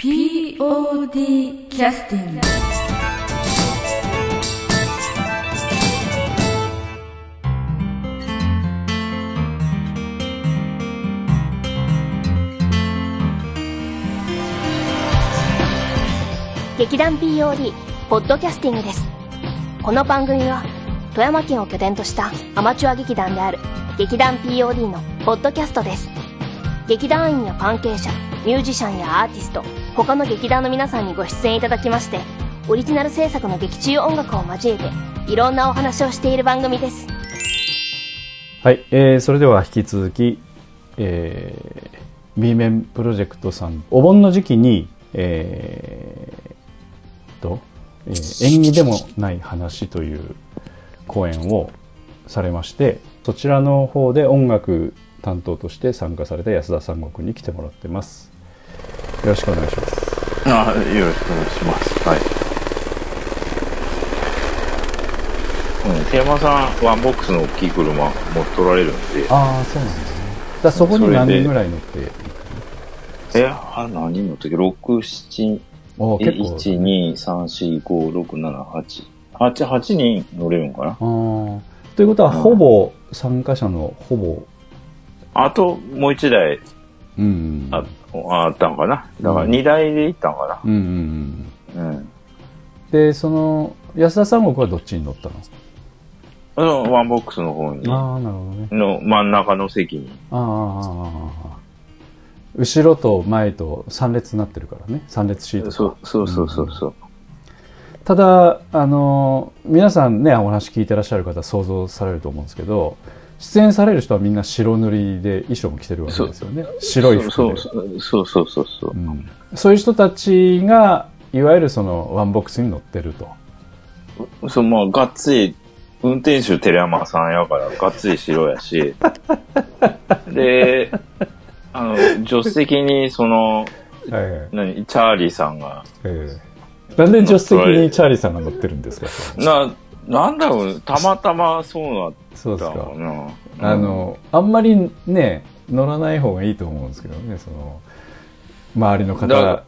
POD キャスティング劇団 POD ポッドキャスティングです。この番組は富山県を拠点としたアマチュア劇団である劇団 POD のポッドキャストです。劇団員や関係者ミュージシャンやアーティスト他の劇団の皆さんにご出演いただきましてオリジナル制作の劇中音楽を交えていろんなお話をしている番組です。はい、えーそれでは引き続き、えー、B 面プロジェクトさんお盆の時期に、えーと、えー縁起でもない話という公演をされましてそちらの方で音楽担当として参加された安田三国に来てもらってます。よろしくお願いします。あよろしくお願いします。はい。うん、手山さん、ワンボックスの大きい車持っとられるんで、ああそうなんですね。だそこに何人ぐらい乗ってえ、あ、何人乗ったっけ ?6、7、えおー結構。1、2、3、4、5、6、7、8。8、8人乗れるんかな？ということは、うん。ほぼ参加者のほぼ、あと、もう1台うん、ああったんかな。だからうん。2台で行ったんかうんうんうん。なうん。でその安田三国はどっちに乗ったの？あの、ワンボックスの方に、ああなるほどね。の真ん中の席に。あーあ後ろと前と3列になってるからね。3列シートそうそうそうそうそう。ただあの皆さんねお話聞いてらっしゃる方想像されると思うんですけど出演される人はみんな白塗りで衣装も着てるわけですよね。白い服で。そうそうそうそうそうそう。うん。そういう人たちがいわゆるそのワンボックスに乗ってると。そう、まあ、がっつり、運転手寺山さんやから、がっつり白やし、で、あの、助手席に、その、はいはい。何、チャーリーさんが、ええ。なんで助手席にチャーリーさんが乗ってるんですか？な、なんだろう、たまたまそうなっそうですか。たのかな。あのあんまりね乗らない方がいいと思うんですけどねその周りのだ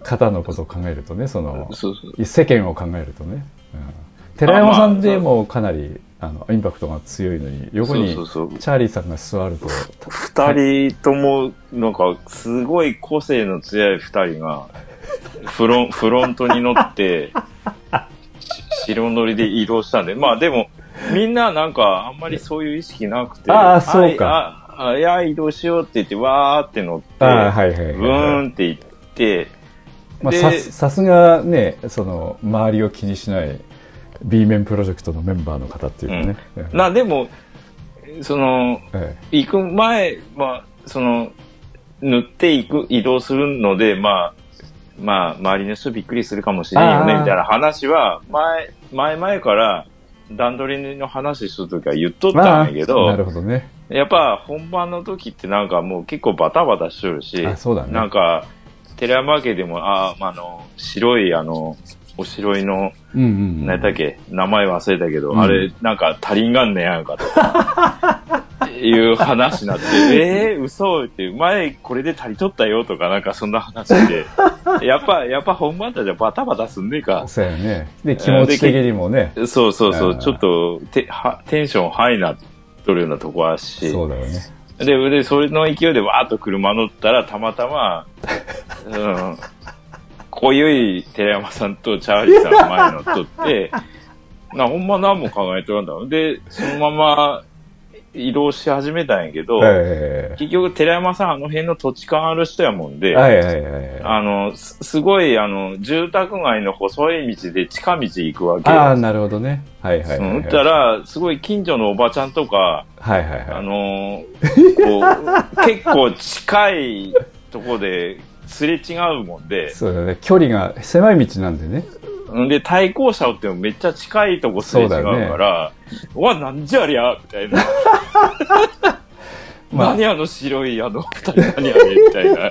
方方のことを考えるとねそのそうそう。世間を考えるとね、うん、寺山さんでもかなりあのインパクトが強いのに横にチャーリーさんが座ると。二人とも、なんか、すごい個性の強い二人が、フロン、フロントに乗って、し白乗りで移動したんで、まあでも、みんななんか、あんまりそういう意識なくて、ああそうか。ああいや、移動しようって言って、わーって乗って、はいはいはいはい。ブーンって行って、まあ、でささすがねその周りを気にしない B 面プロジェクトのメンバーの方っていうかね、ええな、でも、その、え行く前、まあ、その、塗っていく、移動するので、まあ、まあ、周りの人びっくりするかもしれんよね、みたいな話は、前、前々から、段取りの話するときは言っとったんやけなど、るほどね。やっぱ本番の時ってなんかもう結構バタバタしとるし、あそうだね。なんか、寺山家でも、あ、あの、白い、あの、おしろいの、うんうんうん。何やったっけ、名前忘れたけど、うん。あれ、なんか足りんがんねやんかと。か、いう話になって、えー、嘘って、前これで足りとったよとか、なんかそんな話で、やっぱ、やっぱ本番たちはバタバタすんねえか。そうやね。で気持ち的にもね。そうそうそう。う、ん。ちょっとてはテンションハイなっとるようなとこあるし、そうだよね。で、で、それの勢いでわーっと車乗ったら、たまたま、うん、濃ゆい寺山さんとチャーリーさんが前に乗っとって、な、ほんま何も考えとらんだろう。で、そのまま移動し始めたんやけど、はい結局寺山さんあの辺の土地勘ある人やもんで、はいはいはいはい。あの、すすごい、あの、住宅街の細い道で近道行くわけああよ。なるほどね。はいはいはい、うん、はい、だったら、すごい近所のおばちゃんとか、はいはいはい。あのーこう、結構近いとこですれ違うもんで、そうだね。距離が狭い道なんでね。んで、対向車をってもめっちゃ近いとこすれ違うそうだよね。から、うわ、なんじゃありゃみたいな。まあ。何あの白いあの二人何あれみたいな。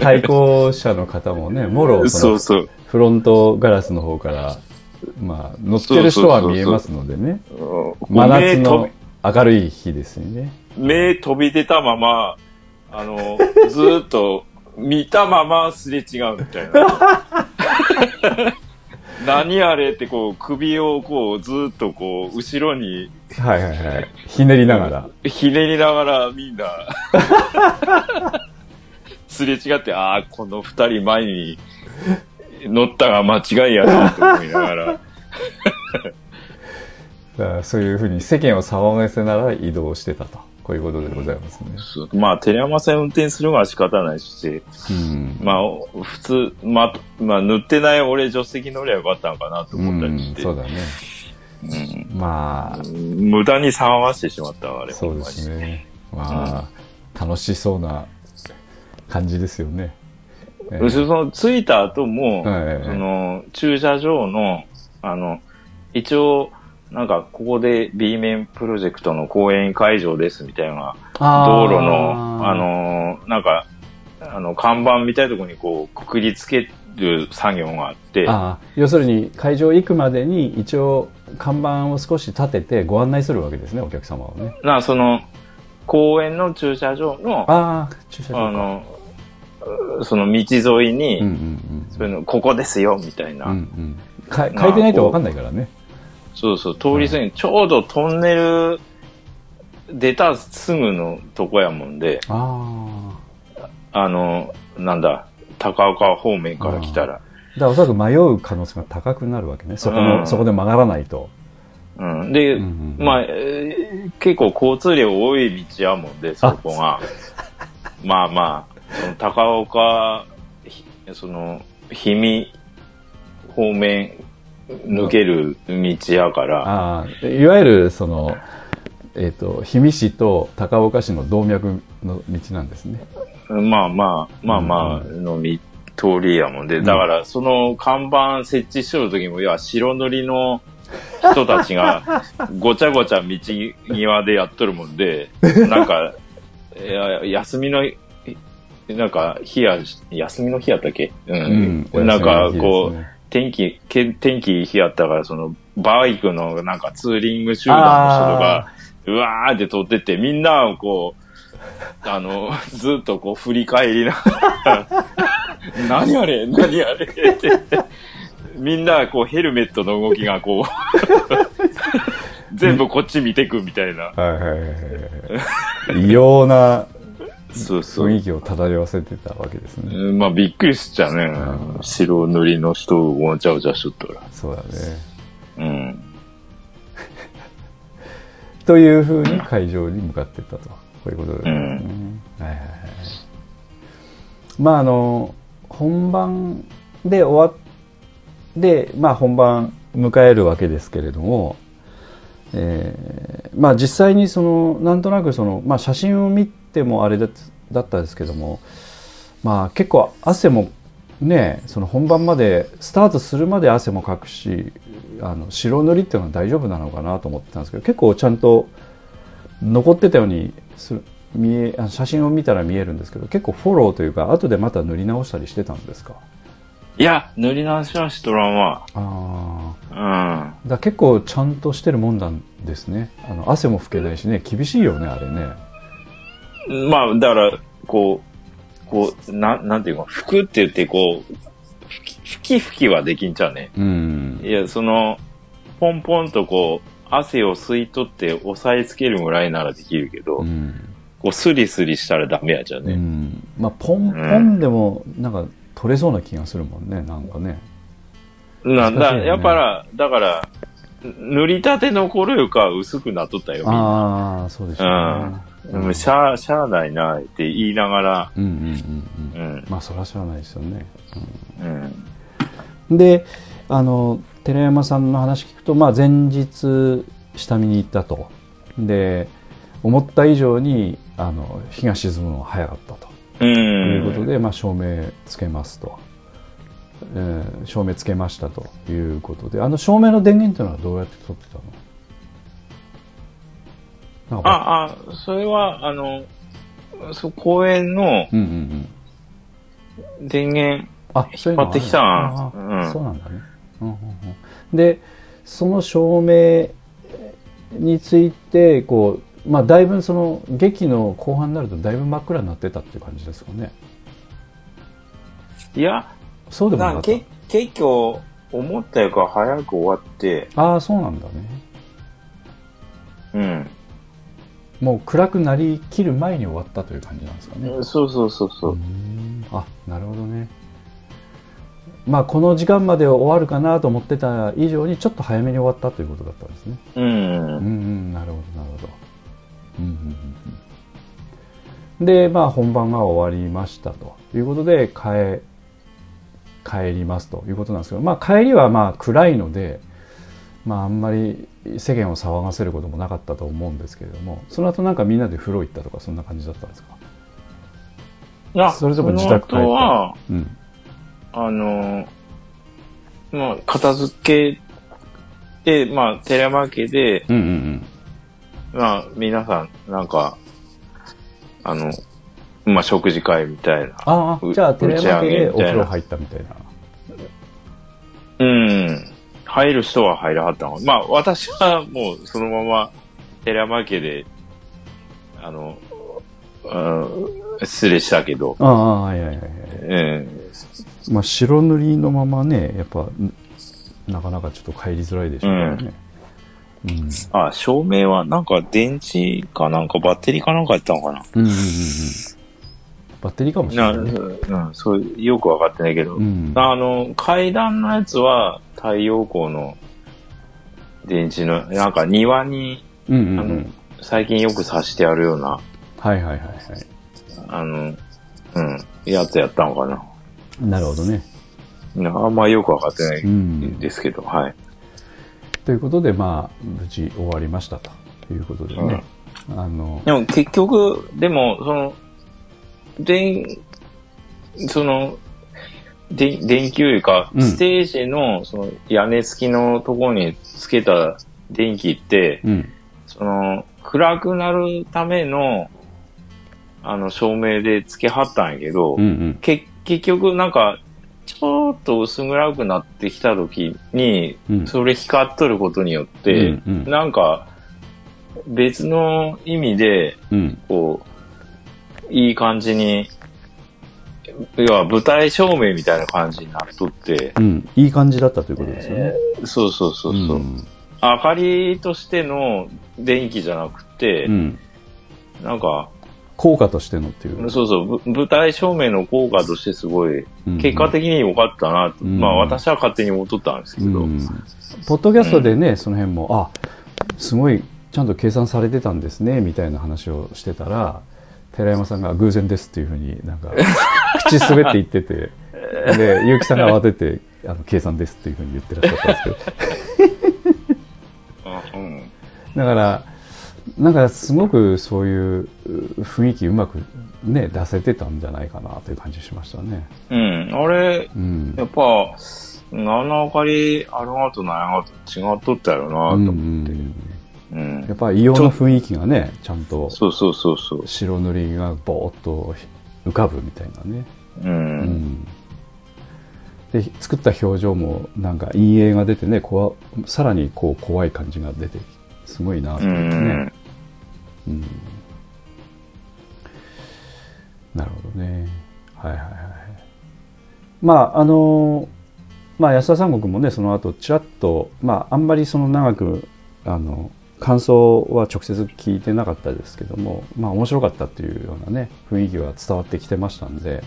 対向車の方もねもろそうそう。フロントガラスの方からまあ乗ってる人は見えますのでね。真夏の明るい日ですよね。目飛び出たまま、あの、ずーっと見たまますれ違うみたいな。何あれってこう首をこうずっとこう後ろにはいはいはい。ひねりながら。ひねりながらみんな すれ違って、ああ、この二人前に乗ったが間違いやなと思いながら。だからそういうふうに世間を騒がせながら移動してたと。こういうことでございますね。まあ、テレマ線運転するのは仕方ないし、うん。まあ、普通、まあ、まあ、塗ってない俺助手席乗りゃよかったのかなと思ったりして、うんそうだね。うんまあ、無駄に騒がしてしまったわ、あれ。そうですね。まあ、楽しそうな感じですよね。えほんまに。その、着いた後も、はいその、駐車場の、あの、一応、なんか、ここで B 面プロジェクトの公演会場ですみたいな、道路の、あ、の、なんか、あの、看板みたいなところにこう、くくりつける作業があって、ああ要するに会場行くまでに一応看板を少し立ててご案内するわけですねお客様をね。な、その、公園の駐車場の、ああ駐車場か。あの、その道沿いに、うんうんそういうの、ここですよ、みたいな。うんうん。書いてないと分かんないからねそうそう、通り過ぎ、ちょうどトンネル出たすぐのとこやもんで、ああの、なんだ、高岡方面から来たら。あだからおそらく迷う可能性が高くなるわけねそこの、うんそこで曲がらないとうん。で、うんうんうんまあ、えー結構交通量多い道やもんで、そこが。まあまあ、その高岡、ひその、氷見方面抜ける道やから、いわゆるそのえっ、と氷見市と高岡市の動脈の道なんですね。まあまあ、まあまあ、のみ、通りやもんで、だから、その看板設置しとる時も、いや、白塗りの人たちが、ごちゃごちゃ道際でやっとるもんで、なんか、休みの、なんか、日や、休みの日やったっけ？うん。うんなんか、こう天気、け天気いい日やったから、その、バイクのなんかツーリング集団の人が、うわーって通ってって、みんなをこう、あの、ずっとこう振り返りながら、何あれ何あれって。みんなこうヘルメットの動きがこう、全部こっち見てくみたいな。はいはいはいはい異様なそうそう。雰囲気を漂わせてたわけですね。うんまあびっくりしちゃうね。白塗りの人をわちゃわちゃしとったら。そうだね。うん。というふうに会場に向かっていったと。こういうことですね。はいはいはい。まああの、本番で終わって、まあ本番迎えるわけですけれども、えーまあ実際にその、なんとなくその、まあ写真を見てもあれだだったですけども、まあ結構汗もね、その本番まで、スタートするまで汗もかくし、あの白塗りっていうのは大丈夫なのかなと思ってたんですけど結構ちゃんと残ってたようにする見えあ写真を見たら見えるんですけど結構フォローというか後でまた塗り直したりしてたんですか？いや、塗り直しはしとらんわ。あうん。あだ結構ちゃんとしてるもんなんですねあの汗も拭けないしね厳しいよねあれねまあ、だから、こう、こう、ななんていうか、拭くって言って、こう、拭き、拭きはできんちゃうね。うんいや、その、ポンポンとこう、汗を吸い取って押さえつけるぐらいならできるけど、うん、こう、スリスリしたらダメやじゃうね。ん、まあポンポンでもなんか取れそうな気がするもんねなんかねな、だ、難しいよねやっぱら、だから、塗りたての頃よかは薄くなっとったよ、みんな。ああそうでしょうねうん。しゃあ、しゃあないな、って言いながら、うんうんうんうん。うん。まあそれは知らないですよね。うん。であの寺山さんの話聞くと、まあ、前日下見に行ったと。で思った以上にあの日が沈むのが早かったと。うん。いうことで、まあ、照明つけますと、えー照明つけましたということで。あの照明の電源というのはどうやって取ってたの？なんか。あ、あ、それは、あの、そう、公園のうんうんうん。電源、あそういうのがある引っ張ってきたんあうん。そうなんだね、うんうんうん、でその照明についてこう、まあ、だいぶその劇の後半になるとだいぶ真っ暗になってたっていう感じですかね。いや、そうでもなかった。なけ結構、思ったよりか早く終わって、ああそうなんだね。うん。もう暗くなりきる前に終わったという感じなんですかね、そうそうそうそう。う。ん。あなるほどね。まあこの時間まで終わるかなと思ってた以上にちょっと早めに終わったということだったんですね。うん。うんうんなるほどなるほど。うんうんうん。うんでまあ本番が終わりましたということで帰帰りますということなんですけどまあ帰りはまあ暗いのでまああんまり世間を騒がせることもなかったと思うんですけれどもその後なんかみんなで風呂行ったとかそんな感じだったんですか？あそれとも自宅帰った？その後は、うん。あの、まあ、片付けて、まあ、寺山家で、うんうんまあ、皆さん、なんか、あの、まあ、食事会みたいな。うああじゃあ寺山家でお打ち上げみたいな。風呂入ったみたいな。うん。入る人は入らはったの。まあ、私はもう、そのまま、寺山家で、あの、うん失礼したけど、ああはいはいはいはい。えまあ白塗りのままねやっぱんなかなかちょっと帰りづらいでしょうからね、うん。あ、照明はなんか電池かなんかバッテリーかなんかやったのかな。うんうんうんうんバッテリーかもしれな、ないねうん、そう、よくわかってないけど、うん。あの、階段のやつは太陽光の電池の、なんか庭にうんうんあのうん最近よく挿してあるような、はいはいはいはい。あの、うん、やつやったのかな。なるほどね。あんまよくわかってないうん。ですけど、はい。ということでまあ無事終わりましたということでね、あのでも結局、でも、その、電、その、で電球いうか、うん。ステージの、その、屋根付きのところにつけた電気って、うん。その、暗くなるための、あの、照明でつけはったんやけど、うんうん。け結局なんか、ちょっと薄暗くなってきた時に、うん。それ光っとることによって、うんうん。なんか、別の意味で、うん。こう、いい感じに、要は舞台照明みたいな感じになっとって、うん。いい感じだったということですよね、そうそうそうそう、ん。明かりとしての電気じゃなくて、うん。なんか、効果としてのっていう。そうそう、ぶ舞台照明の効果としてすごい、うん。結果的に良かったなと、うん。まあ私は勝手に思っとったんですけど、うん。ポッドキャストでね、その辺もあすごいちゃんと計算されてたんですねみたいな話をしてたら寺山さんが偶然ですっていうふうになんか 口滑って言っててで結城さんが慌ててあの計算ですっていうふうに言ってらっしゃったんですけど あうんだからなんかすごくそういうう雰囲気うまくね出せてたんじゃないかなという感じしましたね。うん、あれ、うんやっぱ、あの明かりあるがとないがと違っとったよなと思って。んうんやっぱり異様な雰囲気がねちゃんとそうそうそうそう。白塗りがボーっと浮かぶみたいなね。う。うんんで作った表情もなんか陰影が出てねこわさらにこう怖い感じが出てすごいなとってね、ん。うんなるほどねはいはいはいまああのまあ安田三国もねその後ちらっとまああんまりその長くあの感想は直接聞いてなかったですけどもまあ面白かったっていうようなね雰囲気は伝わってきてましたんで、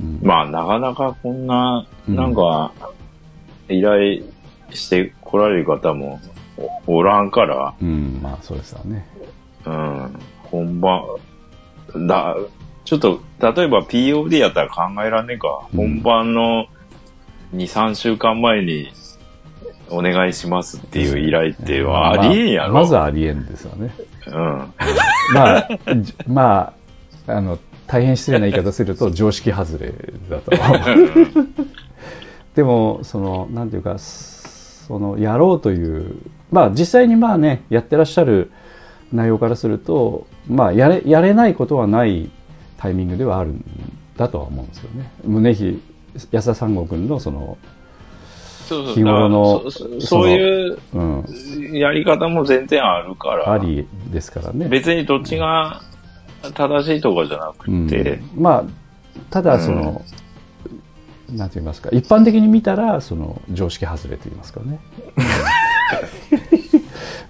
うんまあ、なかなかこんな、うんなんか、依頼して来られる方もおおらんから、うん、まあそうですよね。うん、本番、だ、ちょっと、例えば POD やったら考えらんねえか。うん本番の2、3週間前にお願いしますっていう依頼ってありえんやろ。まあまずありえんですよね。うん。まあ、じまあ、あの、大変失礼な言い方すると常識外れだと。でも、その、なんていうか、その、やろうという、まあ実際にまあね、やってらっしゃる内容からすると、まあやれ、やれないことはないタイミングではあるんだとは思うんですよね。宗比、安田三国のその、そうそう日頃のそういううん、やり方も全然あるから。ありですからね。別にどっちが正しいとかじゃなくて、うん。まあただその、なんて言いますか。一般的に見たらその常識外れと言いますかね。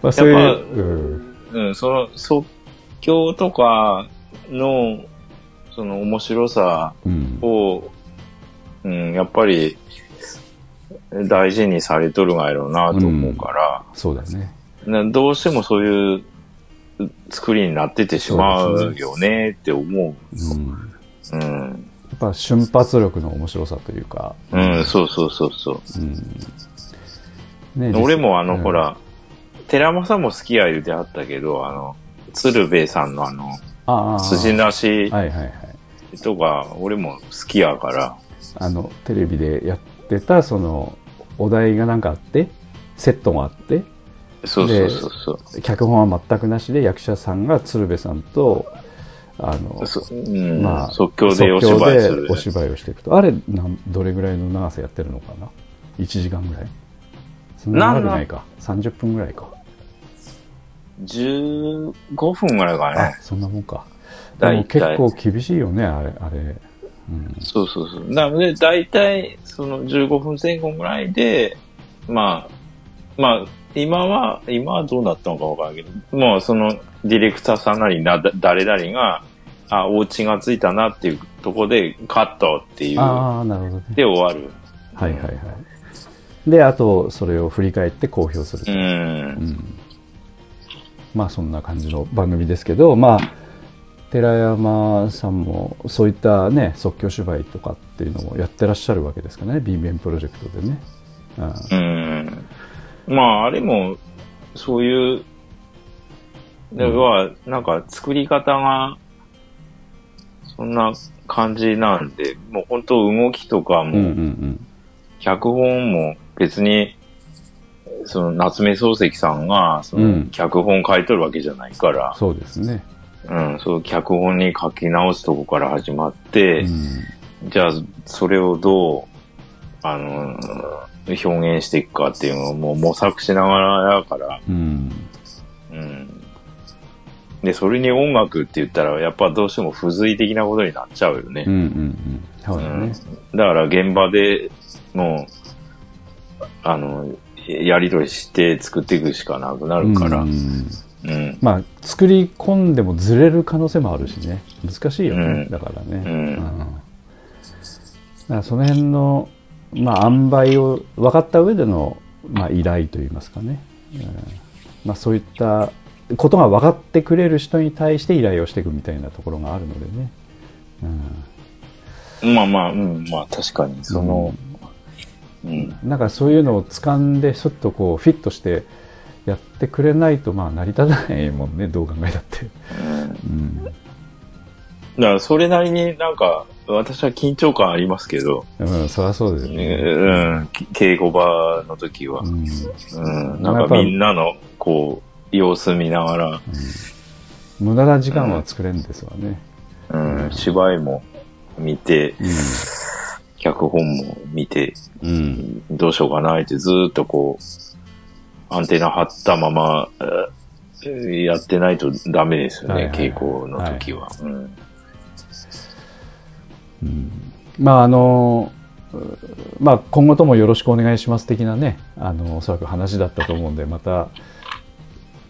まあそういうやっぱうん。うん、その即興とかの、その面白さうん。を、うん、やっぱり大事にされとるがやろうなと思うから、そうだね。などうしてもそういう作りになっててしまうよねって思う。うんうん。やっぱ瞬発力の面白さというか、うん、そうそうそうそう。ね俺もあの、うん。ほら、寺間さんも好きや言うてはったけど、あの、鶴瓶さんのあの、ああ。筋なしはいはいはい。とか、俺も好きやから、あのテレビでやってたそのお題がなんかあってセットがあってそうそうそうそう。脚本は全くなしで役者さんが鶴瓶さんとあのそうんまあ即興でお芝居するお。芝居をしていくと。あれなんどれぐらいの長さやってるのかな？1時間ぐらい？そんな長くないか。30分ぐらいか。15分ぐらいかあね。そんなもんか。でも結構厳しいよねあれあれ、うん、そうそうそう。なので、大体、その15分前後ぐらいで、まあ、まあ、今は、今はどうなったのかわからんけど、もうそのディレクターさんなりな、だ誰々が、あ、お家がついたなっていうところで、カットっていう、ああなるほどねで終わる。はいはいはいであとそれを振り返って公表するとう。うんんまあそんな感じの番組ですけど、まあ、寺山さんもそういったね、即興芝居とかっていうのをやってらっしゃるわけですかね、B 面プロジェクトでね。うんうん。まあ、あれも、そういう、では、なんか作り方が、そんな感じなんで、もう本当動きとかうんうんうも、ん。脚本も別に、その夏目漱石さんが、そうんの脚本書いとるわけじゃないから、そうですね。うん、そう脚本に書き直すとこから始まって、うじゃあ、それをどう、あの、表現していくかっていうのをもう模索しながらやから、ん。うん。うん。で、それに音楽って言ったら、やっぱどうしても付随的なことになっちゃうよね。うんうんうん。そうだね。だから現場でもう、あの、やりとりして作っていくしかなくなるから、ううん。んまあ、作り込んでもずれる可能性もあるしね。難しいよね。うんだからね。うんだからその辺の、まあ、塩梅を分かった上での、まあ、依頼といいますかね。うんまあ、そういったことが分かってくれる人に対して依頼をしていくみたいなところがあるのでね。うんまあまあ、うん、まあ確かに、その、うん、なんかそういうのを掴んで、ちょっとこう、フィットしてやってくれないと、まあ、成り立たないもんね、どう考えたって。うん。だからそれなりになんか、私は緊張感ありますけど、うん、そりゃそうですうね。ん、稽古場の時はう、ん。うん、なんかみんなの、こう、様子見ながら、無駄な時間は作れるんですわね。うん、芝居も見て、脚本も見て、うん。どうしようかなってずーっとこう、アンテナ張ったまま、えーやってないとダメですよね、はいはいはい。稽古の時は。うん。まああの、うまあ今後ともよろしくお願いします的なね、あの、おそらく話だったと思うんで、また、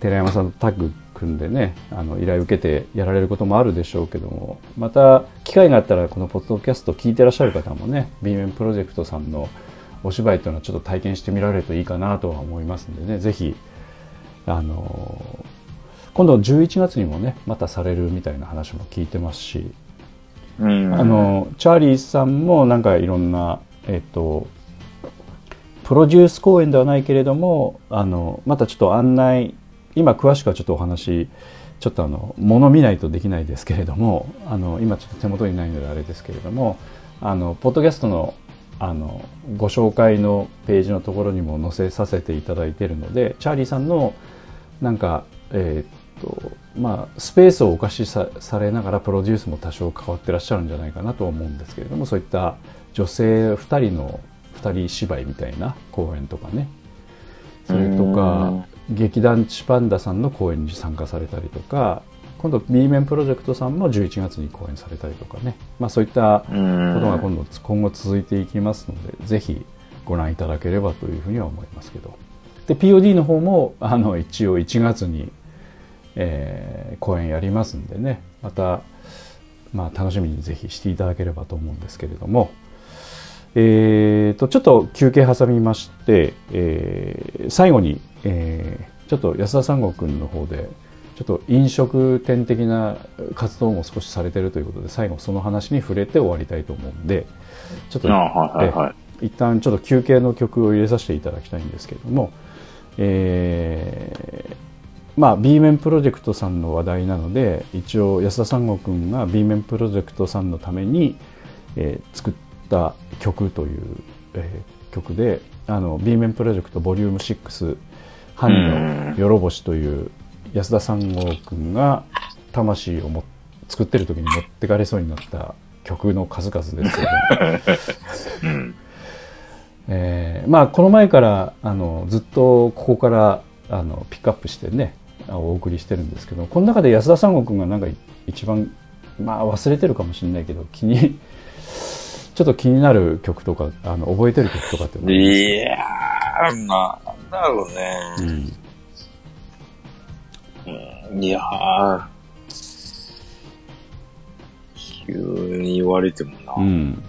寺山さんとタッグ組んでね、あの、依頼受けてやられることもあるでしょうけども、また、機会があったらこのポッドキャスト聞いてらっしゃる方もね、B 面プロジェクトさんのお芝居というのはちょっと体験してみられるといいかなとは思いますんでね、ぜひ、あの、今度11月にもね、またされるみたいな話も聞いてますし、うん。あのチャーリーさんもなんかいろんな、えっと、プロデュース公演ではないけれどもあのまたちょっと案内今詳しくはちょっとお話ちょっとあの物見ないとできないですけれどもあの今ちょっと手元にないのであれですけれどもあのポッドキャストのあのご紹介のページのところにも載せさせていただいているのでチャーリーさんのなんかえーっとまあスペースをお貸しさされながらプロデュースも多少関わってらっしゃるんじゃないかなと思うんですけれどもそういった女性2人の2人芝居みたいな公演とかね。それとか劇団チパンダさんの公演に参加されたりとか今度 B 面プロジェクトさんも11月に公演されたりとかね、まあ、そういったことが今度今後続いていきますのでぜひご覧いただければというふうには思いますけど。で POD の方もあの一応1月に、えー、公演やりますんでね。また、まあ、楽しみにぜひしていただければと思うんですけれども、えーと、ちょっと休憩挟みまして、えー、最後に、えー、ちょっと安田三郷君の方でちょっと飲食店的な活動も少しされてるということで最後その話に触れて終わりたいと思うんでちょっと、はいはい、一旦ちょっと休憩の曲を入れさせていただきたいんですけれども、えー、まあ B 面プロジェクトさんの話題なので一応安田三郷君が B 面プロジェクトさんのために、えー、作った曲という、えー、曲であの B 面プロジェクトボリューム6「犯のよろぼし」という安田三郷君が魂をも作ってる時に持ってかれそうになった曲の数々ですけど、うん。えー、まあこの前からあのずっとここからあのピックアップしてねお送りしてるんですけどこの中で安田三郷君がなんか一番まあ忘れてるかもしれないけど気に ちょっと気になる曲とかあの覚えてる曲とかっていやーなんだろうね、うんいやー、急に言われてもな。うん、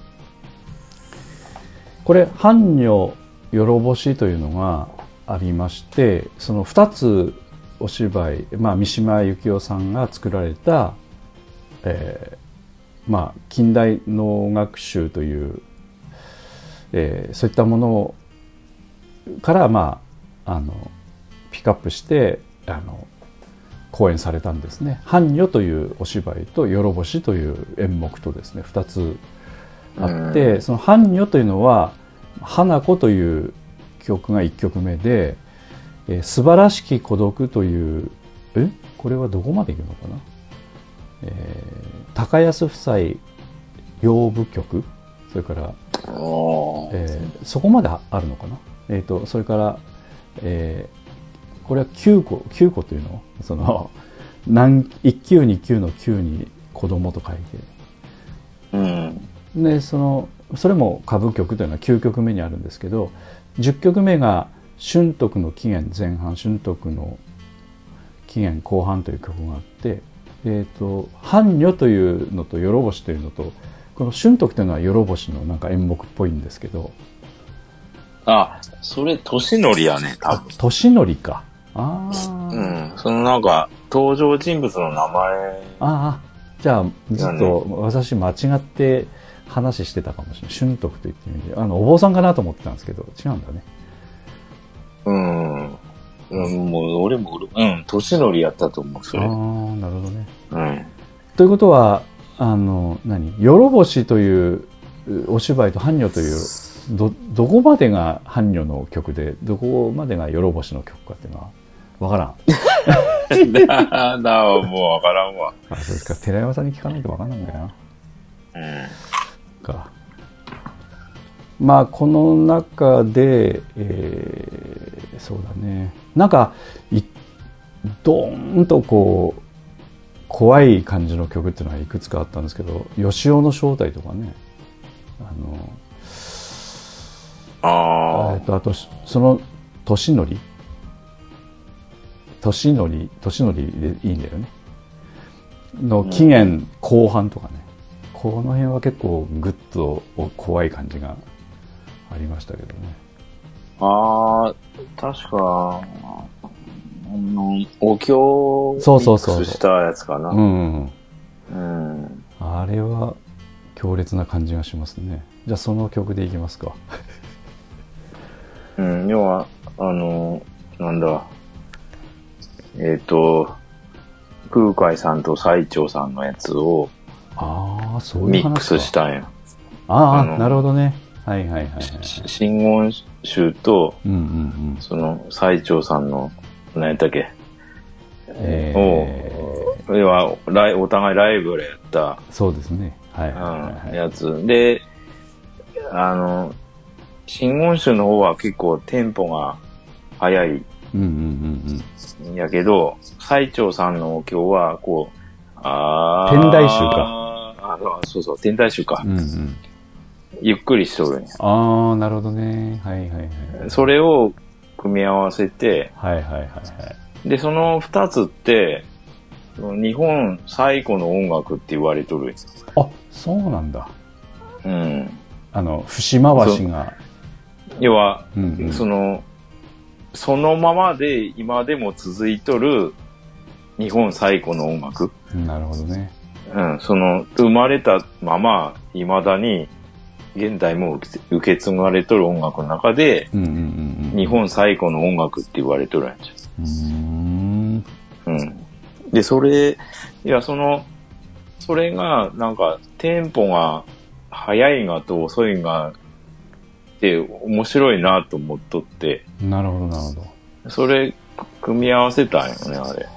これ、般女よろぼしというのがありまして、その2つお芝居、まあ、三島由紀夫さんが作られた、えー、まあ、近代能楽集という、えー、そういったものから、まあ、あのピックアップしてあの公演されたんですね「般女」というお芝居と「よろぼし」という演目とですね2つあって、その「般女」というのは「花子」という曲が1曲目で「えー、素晴らしき孤独」というえ？これはどこまでいくのかな、えー、高安夫妻養父曲？それから、えー、そこまであるのかな、えーと、それから、えこれは9個9個というの？その何1級2級の9に子供と書いて、うん、でそのそれも歌舞曲というのは9曲目にあるんですけど10曲目が春徳の起源前半春徳の起源後半という曲があって「えーと、般女」というのと「よろぼし」というのとこの春徳というのはよろぼしのなんか演目っぽいんですけど。あそれ年のりやね多分。年のりかああ。うん。そのなんか、登場人物の名前。ああ。じゃあ、ずっと私間違って話してたかもしれない。春徳と言ってみて。あの、お坊さんかなと思ってたんですけど、違うんだね。うん。うん、もう俺も、うん、年乗りやったと思う、それ。ああ、なるほどね。うん。ということは、あの、何？よろぼしというお芝居と般若というどどこまでが般若の曲でどこまでがよろぼしの曲かっていうのはわからん。だ、だ、もうわからんわ。あ、そうですか。寺山さんに聞かないとわかんないんだよな。うん。か。まあ、この中で、えー、そうだね。なんか、い、ドーンとこう、怖い感じの曲っていうのはいくつかあったんですけど、吉尾の正体とかね。あの、ああ。えっと、あと、その、年のり年のり年のりでいいんだよね。の期限後半とかね、この辺は結構グッと怖い感じがありましたけどね。ああ確かあのお経をミックスしたやつかな。うん。うん。あれは強烈な感じがしますね。じゃあその曲でいきますか。うん要はあのなんだえっ、ー、と、空海さんと最澄さんのやつを、ああ、そうミックスしたんや。ああ、なるほどね。はいはいはい、はい。真言宗と、うんうんうん、その最澄さんの、何やったっけ、えー、を、要はライ、お互いライブでやった。そうですね。はい、はい、やつ。で、あの、真言宗の方は結構テンポが速い。うんうんうんうん。やけど、最澄さんのお経は、こう、ああ。天台宗かあのそうそう、天台宗か。うんうん。ゆっくりしとるんや。ああ、なるほどね。はいはいはい。それを組み合わせて、はいはいはいはい。で、その二つって、その日本最古の音楽って言われとるんですよ。あ、そうなんだ。うん。あの、節回しが。要は、うんうんその、そのままで今でも続いとる日本最古の音楽。なるほどね。うん、その、生まれたまま、未だに、現代も受け継がれとる音楽の中で、うんうんうんうん。日本最古の音楽って言われとるんじ。ゃん。うん。で、それ、いや、その、それが、なんか、テンポが速いがと遅いが、って面白いなと思っとって、なるほどなるほど。それ、組み合わせたんよね、あれ。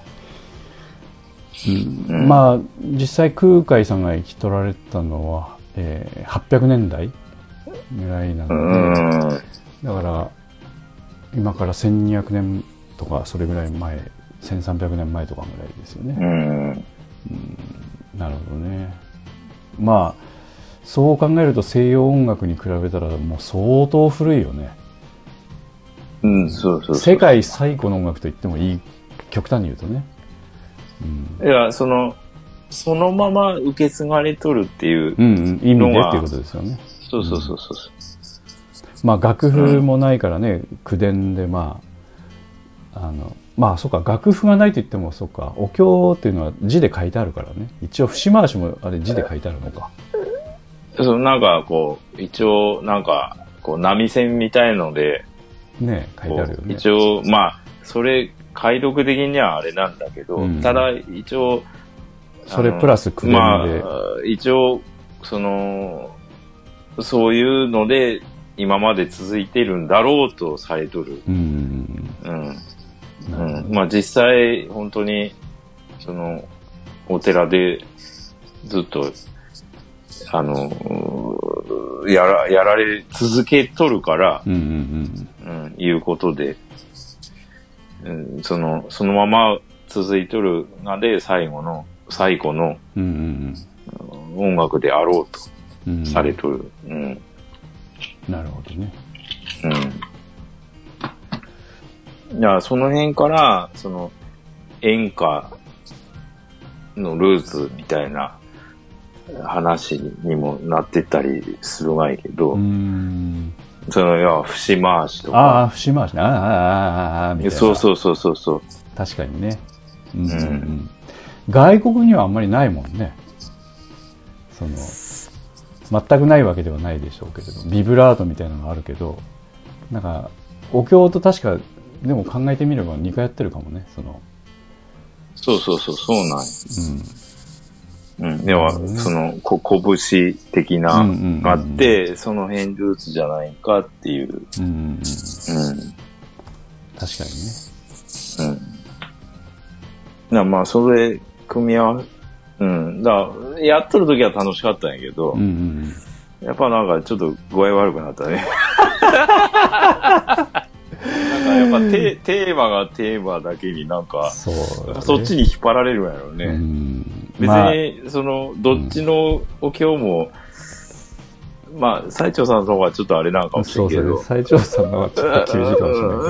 うんまあ実際空海さんが生き取られたのは、えー800年代ぐらいなうので、ん。だから今から1200年とかそれぐらい前1300年前とかぐらいですよね、うん。なるほどねまあそう考えると西洋音楽に比べたらもう相当古いよねうん、そうそう。世界最古の音楽と言ってもいい極端に言うとね、うん、いや、その、そのまま受け継がれとるっていう。うんうん、意味でっていうことですよねそうそうそうそう。まあ楽譜もないからね、口伝でまああのまあそうか楽譜がないと言ってもそうかお経っていうのは字で書いてあるからね一応節回しもあれ字で書いてあるのかそのなんかこう、一応なんか、こう波線みたいので、ね書いてあるよね一応、まあ、それ、解読的にはあれなんだけど、うんただ一応、それプラス口伝で、まあ、一応、その、そういうので、今まで続いてるんだろうとされとる。うんうん。うん。まあ実際、本当に、その、お寺でずっと、あの、やら、やられ続けとるから、うんうんうん、いうことで、うん、その、そのまま続いとるがで最後の、最古のうんうん音楽であろうとうんうんされとる。うん。なるほどねうん。いや、その辺から、その、演歌のルーツみたいな話にもなってったりするがいけど、うん。その、いや、節回しとか、ああ節回しね。あああああああみたいな。そうそうそうそうそう。確かにね、うんうん外国にはあんまりないもんね。その全くないわけではないでしょうけれどビブラートみたいなのがあるけどなんかお経と確かでも考えてみれば2回やってるかもねその、そうそうそう、そうなんよ。うん、うん。では、その、こ、拳的な、があって、その辺ルーツじゃないかっていう。うんうん。確かにねうん。なまあ、それ、組み合わうん。だやっとる時は楽しかったんやけど、うんうんやっぱなんかちょっと具合悪くなったね。なんかやっぱテテーマがテーマだけになんうんか、そねそっちに引っ張られるんやろうね。うん別まあ。に、その、どっちのお経も、まあ、最長さんの方がちょっとあれなんかもしれそうんけど、そう最長さんのはちょっと厳しいかもしれないけ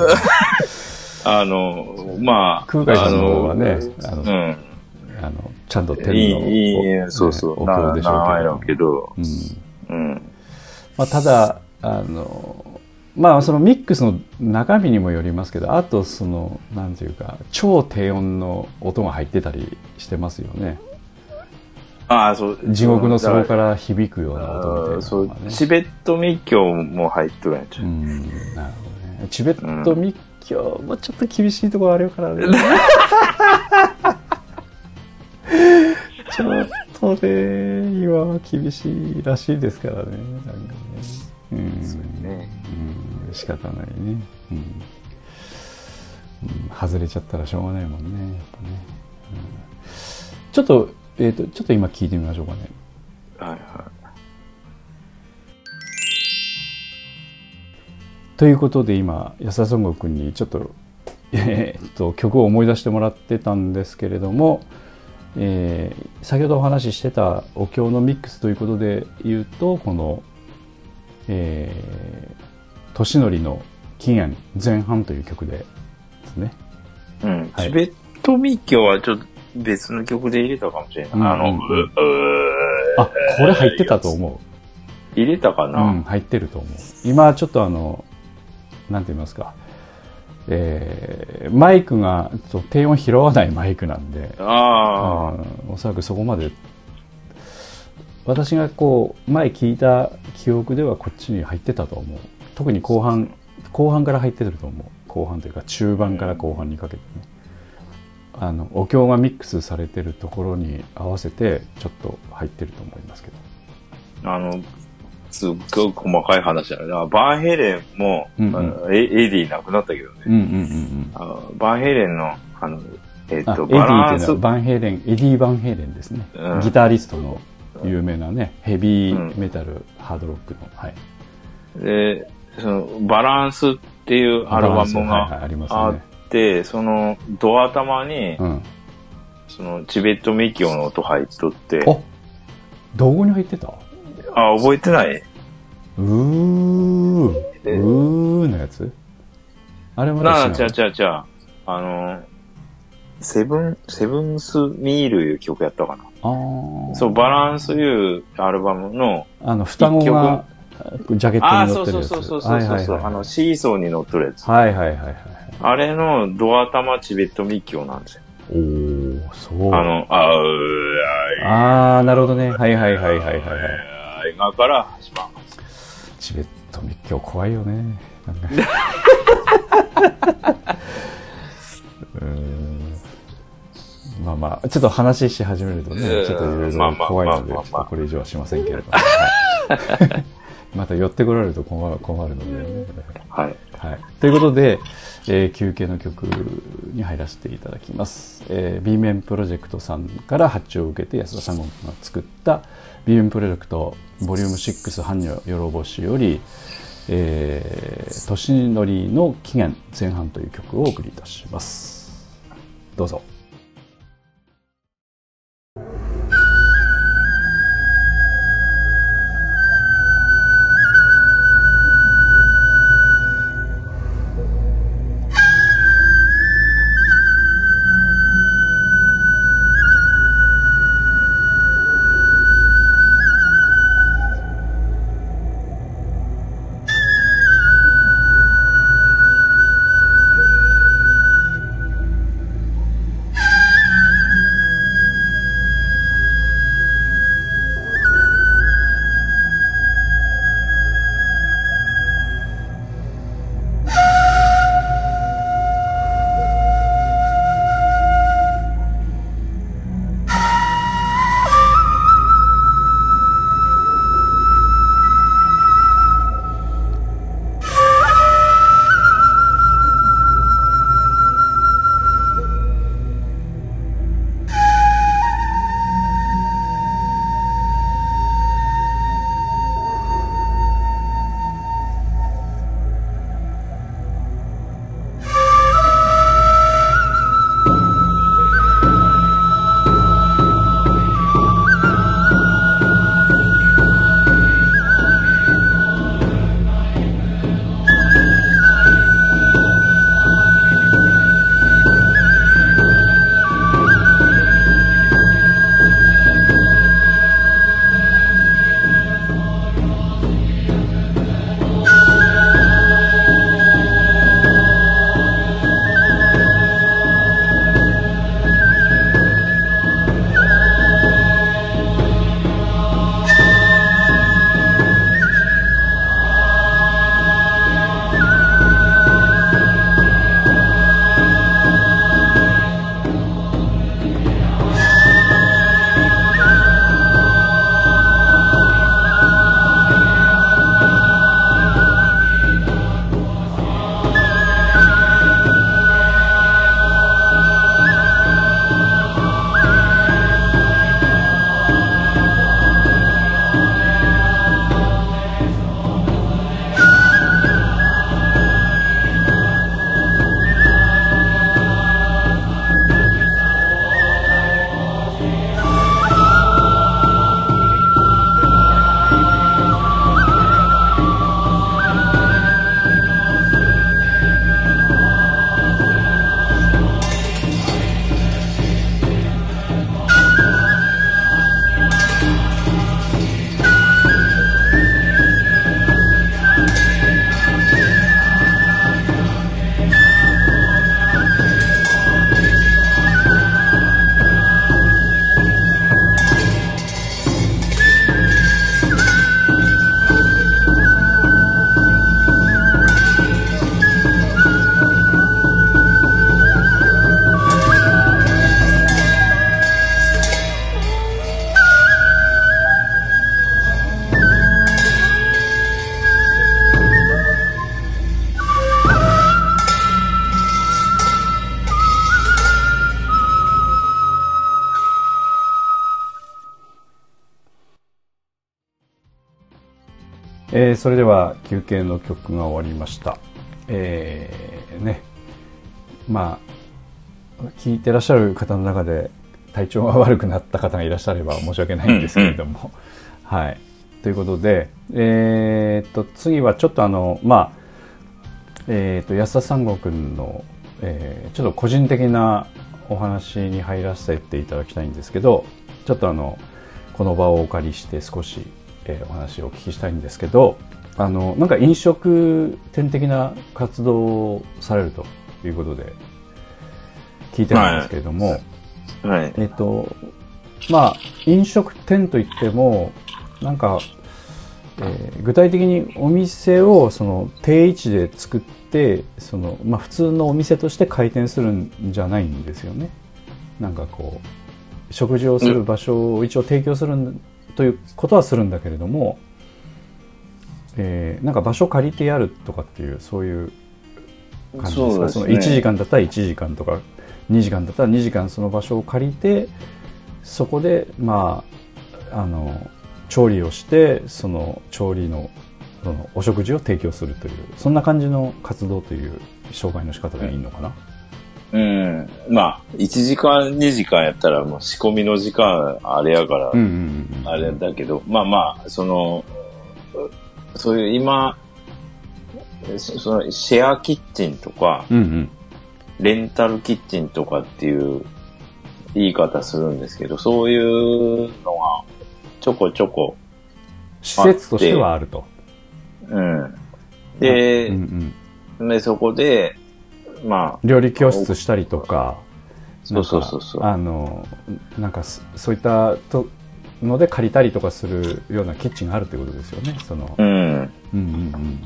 どあの、まあ、空海さんの方はねあのあのうん。あのちゃんと天いい、のいい、そうそう、なお経でしょうけど、うん。うん。まあ、ただあのまあそのミックスの中身にもよりますけどあとそのなんていうか超低音の音が入ってたりしてますよねああ、そう。地獄の底らから響くような音みたいなそうチベット密教も入っとるんやちゃう。うんなるほどね。チベット密教もちょっと厳しいところあるからね、ちょっとね今は厳しいらしいですからね。なんかね。うん。ねうん仕方ないね、うん。うん外れちゃったらしょうがないもんねやっぱね、うん。ちょっと,、えー、とちょっと今聞いてみましょうかねはいはい。ということで今安田孫悟君にちょっと, えーっと曲を思い出してもらってたんですけれども、えー先ほどお話ししてたお経のミックスということで言うとこの、えー、年のりの起源前半という曲でですね。うん。はいチベット密教はちょっと別の曲で入れたかもしれない。うん。あの、うん。ううあ、これ入ってたと思入れたかう。な、うん、入ってると思う。今ちょっとあの、なんて言いますか。えーマイクがちょっと低音拾わないマイクなんで、あうん。おそらくそこまで。私がこう前聞いた記憶ではこっちに入ってたと思う。特に後半後半から入ってると思う。後半というか中盤から後半にかけてねあのお経がミックスされてるところに合わせてちょっと入ってると思いますけど。あ。あの、すっごい細かい話だよな。バンヘイレンも、うんうん。エエディ亡くなったけどね。うんうんうんバンヘイレンの、あの、えっと、あエディバランスっていうのは、バンヘイレンエディ・バンヘイレンですね、うん。ギタリストの有名なねヘビーメタル、ハードロックのはい。で、その、バランスっていうアルバムはいはいがありますあっねて、その、ドア頭に、うん。その、チベット密教の音入っとって、あどこに入ってた？あ、覚えてない。うーうえー。のやつ？あれもなあ、ちゃうちゃうちゃう。あの、セブン、セブンスミールいう曲やったかな。あー。そう、バランスいうアルバムの、あの双子がジャケッああ、トにそうそう乗ってるやつ。そうそうそうそう、はいはいはい。あの、シーソーに乗っとるやつ。はいはいはいはいあれのドア玉チベット密教なんですよ。おおそうあの、あうあーなるほどねはいはいはいはいはいはいあい今から始まる。チベット密教怖いよねなんかうーんまあまあちょっと話し始めるとねうんちょっといろいろ怖いのでちょっとこれ以上はしませんけれども、はいまた寄ってこられると困る困るのでね、はい。はい、ということで、えー休憩の曲に入らせていただきます、えー、B 面プロジェクトさんから発注を受けて安田さんが作った B 面プロジェクトボリューム6般若よろしより「えー、年のりの起源前半」という曲をお送りいたします。どうぞ。えーそれでは休憩の曲が終わりました。えーね。まあ、聞いてらっしゃる方の中で体調が悪くなった方がいらっしゃれば申し訳ないんですけれども。はい。ということで、えーっと、次はちょっとあの、まあ、えーっと、安田三郷くんの、えーちょっと個人的なお話に入らせていただきたいんですけど、ちょっとあの、この場をお借りして少し、えーお話をお聞きしたいんですけど、あの、なんか飲食店的な活動をされるということで、聞いてるんですけれども、はい。えっと、まあ、飲食店といっても、なんか、えー具体的にお店をその定位置で作って、その、まあ普通のお店として開店するんじゃないんですよね。なんかこう、食事をする場所を一応提供するんということはするんだけれども、えーなんか場所借りてやるとかっていう、そういう感じですか？その1時間だったら1時間とか2時間だったら2時間その場所を借りてそこでまああの調理をしてその調理のそのお食事を提供するというそんな感じの活動という障害の仕方でいいのかな、うん。まあ、1時間、2時間やったらもう仕込みの時間あれやから、うん、うんうんあれだけど、まあまあ、その、そういう今、そそのシェアキッチンとか、うんうんレンタルキッチンとかっていう言い方するんですけど、そういうのがちょこちょこ、施設としてはあると。うん。で、うんうん、でそこで、ま料理教室したりとかそうそうそうそう。あのなんかそそういったとので借りたりとかするようなキッチンがあるってことですよね。そのあ、うん。うんうん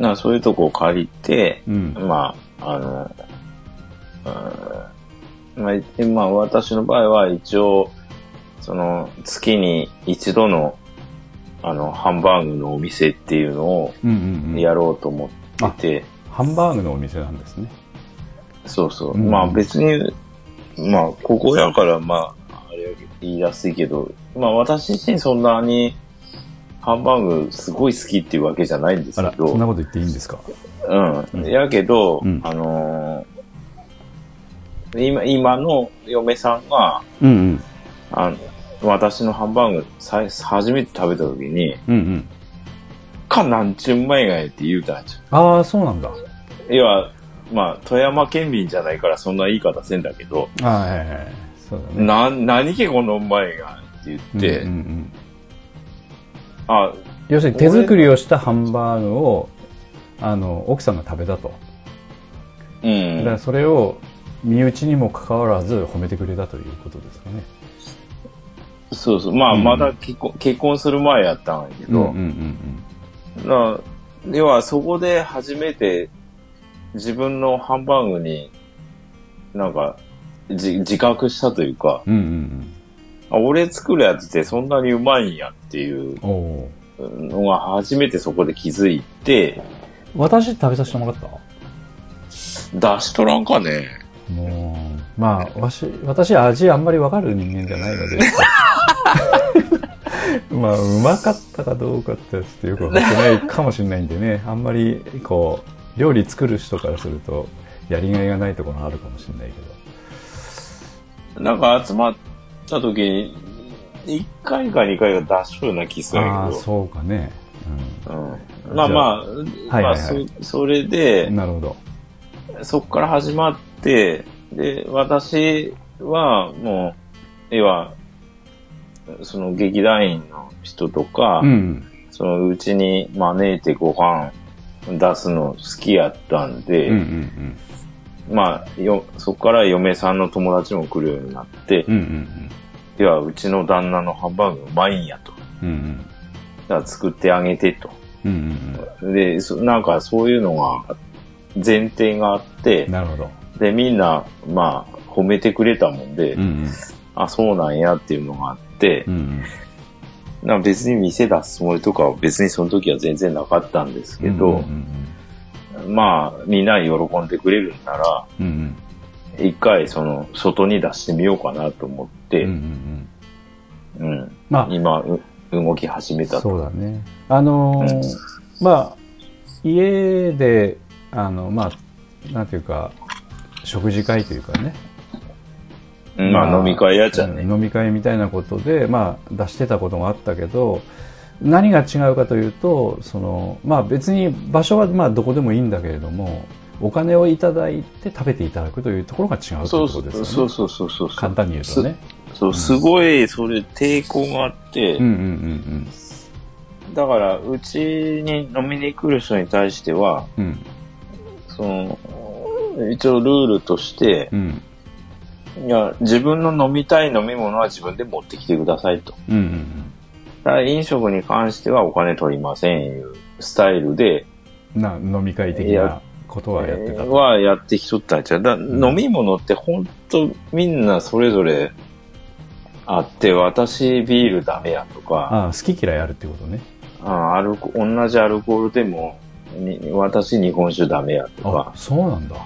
なそういうとこを借りて、うん。うんまあ、あの、うん。まあ、いまあ、私の場合は一応、その、月に一度の、あの、ハンバーグのお店っていうのをうんうんうん。やろうと思ってて、ハンバーグのお店なんですね。そうそう。うん。まあ別に、まあ、ここやから、まあ、あれやけど言いやすいけど、まあ私自身そんなに、ハンバーグすごい好きっていうわけじゃないんですあけど、らそんなこと言っていいんですか？うん。うん。やけど、うん。あのー今、今の嫁さんが、うんうん。あの私のハンバーグさい初めて食べた時に、うんうん。かなんちゅうまいがやって言うたんじああそうなんだ。ゃん。要は、まあ、富山県民じゃないからそんな言い方せんだけど、はいはいはい。そうだね。な、何けこのうまいがって言って、うんうんうんあ、要するに手作りをしたハンバーグをあの奥さんが食べたと。うだからん。それを身内にもかかわらず褒めてくれたということですかね。そうそう。まあ、うん。まだ結婚結婚する前やったんやけど、うんうん。な要はそこで初めて自分のハンバーグになんかじ自覚したというか、うんうんうん。あ俺作るやつってそんなにうまいんやっていうのが初めてそこで気づいて、私食べさせてもらった？出しとらんかね。もうまあわし私味あんまりわかる人間じゃないので。まあうまかったかどうかってっとよくわかってないかもしれないんでね。あんまりこう料理作る人からするとやりがいがないところあるかもしれないけど。なんか集まった時に、1回か2回が出しとるような気するんああやけど。そうかね、うん、まあまあ、はいまあはいはいそ、それでうん、、なるほど。そこから始まって、で、私はもう、要は、その劇団員の人とか、うん。そのうちに招いてご飯出すの好きやったんで、うんうんまあ、よ、そこから嫁さんの友達も来るようになって、うんうんうん。では、うちの旦那のハンバーグうまいんやと。うんうん。だから作ってあげてと。うんうんで、そなんかそういうのが前提があってうん、なるほど。で、みんな、まあ、褒めてくれたもんで、うんうん。あ、そうなんやっていうのがあってう、んなんか別に店出すつもりとかは別にその時は全然なかったんですけど、うんうんまあ、みんなに喜んでくれるんなら、うんうん一回その、外に出してみようかなと思って、うんうんうんうん。まあ今、う動き始めたと。そうだね。あのーうんまあ、家で、あの、まあ、なんていうか、食事会というかね。うんまあ飲み会やっちゃね。うん飲み会みたいなことで、まあ、出してたこともあったけど、何が違うかというと、その、まあ別に場所はまあどこでもいいんだけれども、お金をいただいて食べていただくというところが違うというそうそうことですよね。そうそうそうそう。簡単に言うとね。そう、すごい、それ抵抗があって、うんうんうんだから、うちに飲みに来る人に対しては、うん。うん。その、一応ルールとしてう、ん。いや、自分の飲みたい飲み物は自分で持ってきてくださいと。うんうんだから飲食に関してはお金取りませんいうスタイルで、うん。な、飲み会的なことはやってたと。はやってきとったんちゃう。だ飲み物って本当みんなそれぞれあって、私ビールダメやとか、ああ、好き嫌いあるってことね。あアルコ同じアルコールでも、に私日本酒ダメやとあか、、そうなんだ。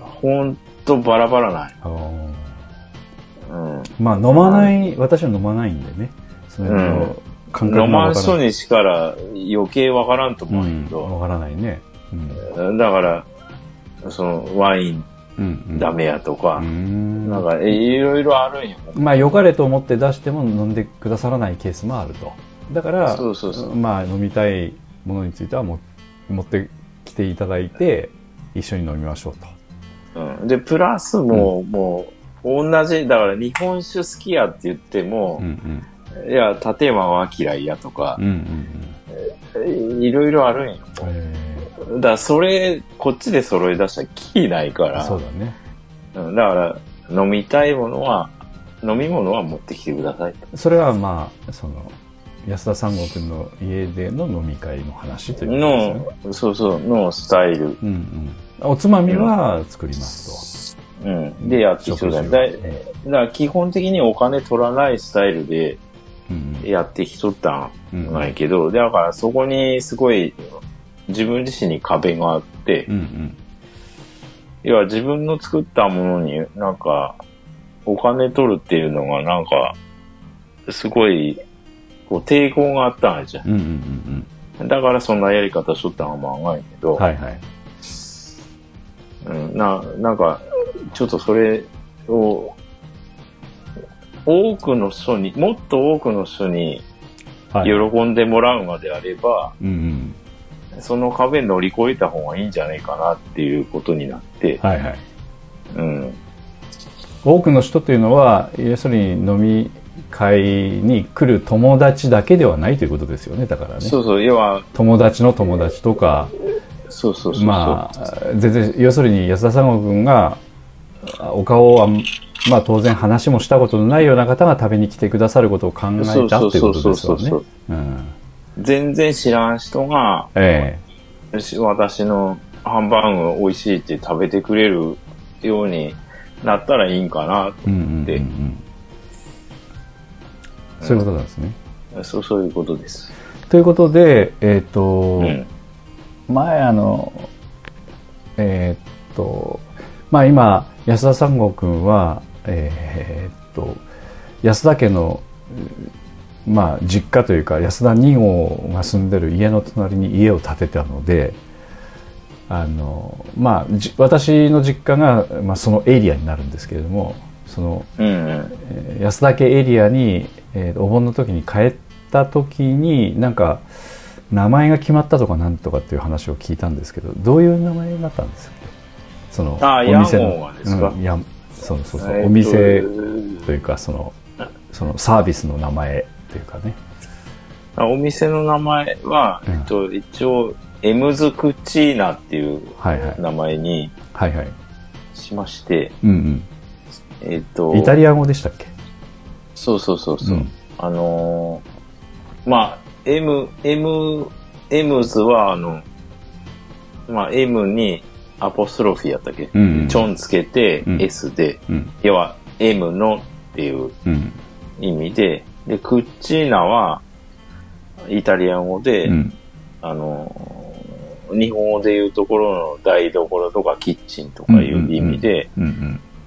ほんとバラバラない。うん。まあ飲まない、私は飲まないんでね。そのうん感覚飲まんがわからない。人にしから余計わからんと思うけど、わからないね。うん。だから、そのワインうんうん。ダメやとかう、ん。なんかえいろいろあるんよ。まあ良かれと思って出しても飲んでくださらないケースもあると。だから、そうそうそうまあ飲みたいものについてはも持ってきていただいて、一緒に飲みましょうと。うん、で、プラスもう、もう、同じ、だから日本酒好きやって言ってもうん、うん。いや、立山は嫌いやとかうん、うんうん。いろいろあるんよ。えだからそれ、こっちで揃い出したらキーないかーら、そうだね。うんだから、飲みたいものは、飲み物は持ってきてくださいと。それはまあ、その、安田三郷君の家での飲み会の話ということですよね。の、そうそう、のスタイル。うんうん。おつまみは作りますうん。で、やってだ。だだから基本的にお金取らないスタイルでと。うんやってきとったうん。んないけど、だからそこにすごい自分自身に壁があって、うんうん。要は自分の作ったものになんかお金取るっていうのがなんかすごいこう抵抗があったんじゃん。うんうんうんだからそんなやり方しとったのがまあないけど、うん。はいはい。うん、な、なんか、ちょっとそれを、多くの人に、もっと多くの人にはい。喜んでもらうのであれば、うんうん。その壁乗り越えた方がいいんじゃないかなっていうことになって、はいはい。うん。多くの人というのは、要するに飲み会に来る友達だけではないということですよね、だからね。そうそう、要は、友達の友達とか、そうそうそう。まあ、全然、要するに安田三郷君が、あお顔は、まあ当然話もしたことのないような方が食べに来てくださることを考えたっていうことですよね。うん。全然知らん人が、えし私のハンバーグ美味しいって食べてくれるようになったらいいんかなえうんうんうんでうん。そういうことなんですね。と。そう、そういうことです。ということで、えっ、と、うん。前あの、えーっと、まあ今、安田三郷君は、えーっと、安田家の、うまあ実家というか、安田二号が住んでる家の隣に家を建てたので、あの、まあ、じ私の実家が、まあ、そのエリアになるんですけれども、その、うん安田家エリアに、えーお盆の時に帰った時になんか名前が決まったとかなんとかっていう話を聞いたんですけどどういう名前になったんですか？そのお店屋号がですか？うん、やそうそうそう、えーとお店というかそのそのサービスの名前というかね。あお店の名前は、うん。えっと、一応、エムズクチーナっていう名前にしまして、うんえっと、うんイタリア語でしたっけ？そうそうそうそう。うん。あのーまあ、M、M、M ズは、あの、まあ、M にアポストロフィーやったっけ、うん。うん。チョンつけてうん。S で、うん。要は M のっていう。うん。意味で、で、クッチーナは、イタリア語で、うん。あのー日本語でいうところの台所とかキッチンとかいう意味で、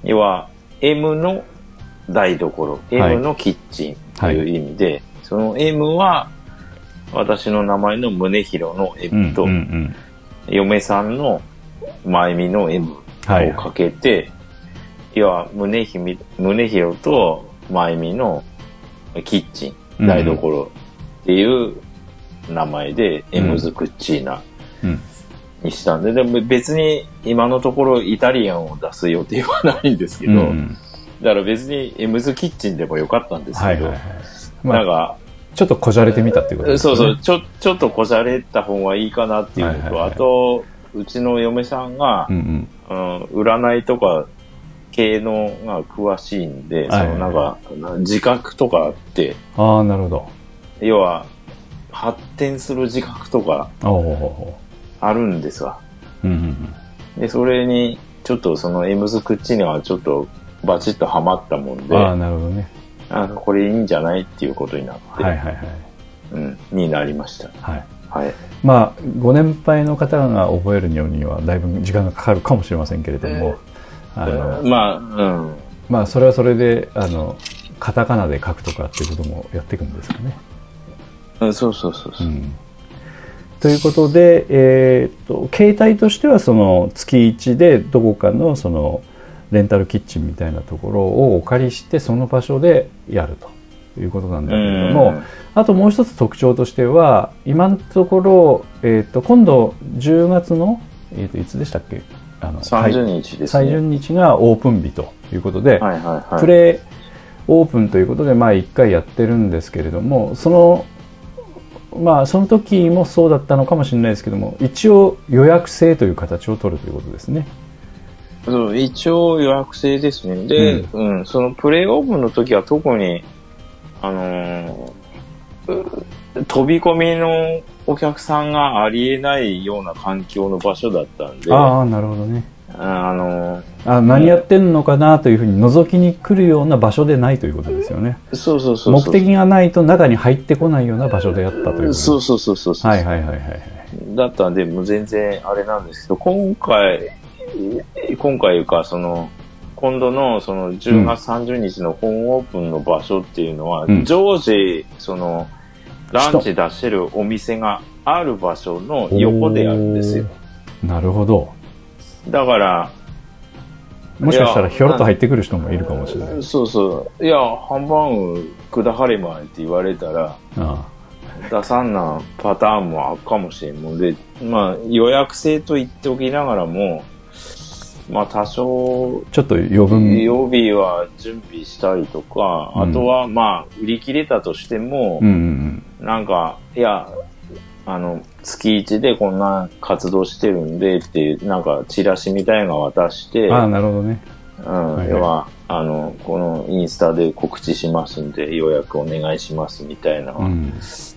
要は M の台所、はい。M のキッチンという意味で、そその M は、私の名前の宗弘の M と、うんうん嫁さんの前見の M をはい。かけて、要は宗ひ宗弘と前見のキッチうん。ン、台所っていう名前で、んエムズ・クッチーナうん。にしたんで、でも別に今のところイタリアンを出す予定はないんですけど、うん。うんだから別にエムズ・キッチンでもよかったんですけど、なんか、ちょっとこじゃれてみたっていうことですね。そうそう、ちょ、ちょっとこじゃれた方がいいかなっていうのと、はいはいはいあと、うちの嫁さんがう、んうん。うん、占いとか系のが詳しいんで、はいそのなんか、自覚とかあって、ああ、なるほど。要は、発展する自覚とかあるんですわ。うんうんうん。で、それに、ちょっとそのエムズクッチにはちょっとバチッとハマったもんで、ああ、なるほどね。あの、これいいんじゃないっていうことになって、はいはいはい。うん、になりました。はい。はい。まあ、ご年配の方が覚えるにはだいぶ時間がかかるかもしれませんけれども、あの、まあ、うん。まあ、それはそれで、あの、カタカナで書くとかっていうこともやっていくんですかね。うんそうそうそうそうう。ん。ということで、えーっと、携帯としてはその月1でどこかのそのレンタルキッチンみたいなところをお借りしてその場所でやるということなんだけれども、あともう一つ特徴としては今のところ、えーっと今度10月の、えーっといつでしたっけ？あの30日ですね。30日がオープン日ということで、はいはいはい。プレイオープンということで、まあ1回やってるんですけれども、その、まあその時もそうだったのかもしれないですけども、一応予約制という形を取るということですね。そう一応予約制ですね。で、うん、そのプレイオープンの時は特に、あのーう飛び込みのお客さんがありえないような環境の場所だったんで、あああ、なるほどね。のーあ何やってんのかなというふうに覗きに来るような場所でないということですよね。そうそうそう。目的がないと中に入ってこないような場所であったということそうそうそうそうそう。はいはいはいはいはい。だったんで、もう全然あれなんですけど、今回、今回いうか、その、今度のその10月30日の本オープンの場所っていうのは、うん常時、その、ランチ出してるお店がある場所の横であるんですよ。なるほど。だから、もしかしたらひょろっと入ってくる人もいるかもしれない。そうそう。いや、ハンバーグくだはれまいって言われたら、あ出さんなパターンもあるかもしれんもんで、まあ予約制と言っておきながらも、まあ多少あちょっと余分。曜日は準備したりとか、うんあとはまあ売り切れたとしてもうん、うんなんか、いや、あの、月一でこんな活動してるんでっていう、なんかチラシみたいなの渡して、うん。ああ、なるほどね。うん、はい要は、あの、このインスタで告知しますんで予約お願いしますみたいな。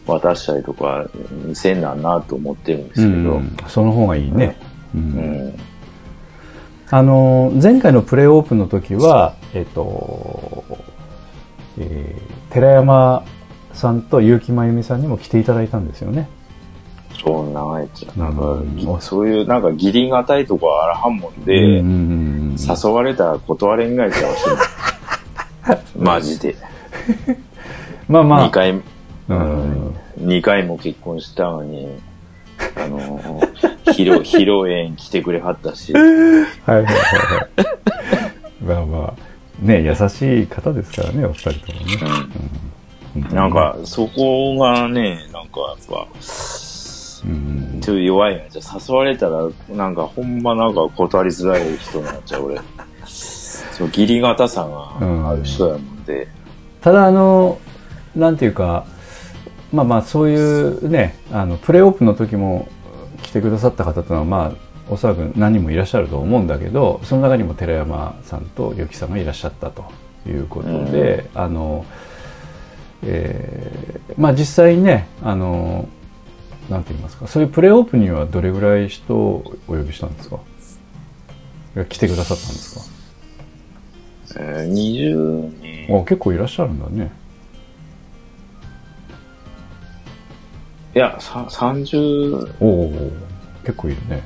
渡したりとかせんなんなと思ってるんですうけど、ん、その方がいいね。うんうんあの前回のプレイオープンの時は、えっとえー寺山さんと結城真由美さんにも来ていただいたんですよね。そんなやつなんか、うんぎそういうなんか義理がたいとこあらはんもんで、うんうんうん誘われたら断れんがいかもしれない。マジで。まあまあ2、回、うん二回も結婚したのに、あの、披露、披露宴来てくれはったし、はいはいはいはい。まあまあ、ね、優しい方ですからね、お二人ともね。本当になん、か、そこがね、なんかやっぱ、うん、ちょっと弱いな。じゃあ誘われたら、なんかほんまなんか断りづらい人になっちゃう、俺。そう、義理堅さがある人やもんで。ただあのなんていうかまあまあそういうねあのプレーオープンの時も来てくださった方というのはまあおそらく何人もいらっしゃると思うんだけどその中にも寺山さんと結城さんがいらっしゃったと。いうことで、あのえーまあ実際にねあのなんて言いますかそういうプレーオープンにはどれぐらい人をお呼びしたんですか？来てくださったんですか？えー、20人。あ結構いらっしゃるんだねいや、さ30、おお結構いるね。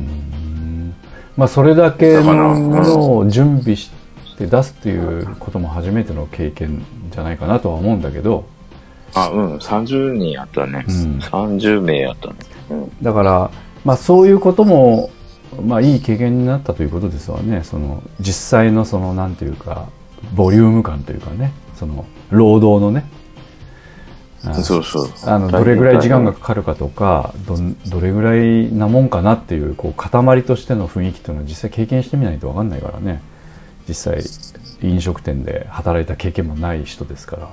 うーん。まあそれだけの準備して出すっていうことも初めての経験じゃないかなとは思うんだけど、あ、うん、30人やったね。うん。30名やったね。うん。だから、まあ、そういうことも、まあ、いい経験になったということですわね。その実際のそのなんていうかボリューム感というかね。その労働のね。あそうそう。あのどれぐらい時間がかかるかとかどんどれぐらいなもんかなっていうこう塊としての雰囲気というのは実際経験してみないと分かんないからね。実際飲食店で働いた経験もない人ですから。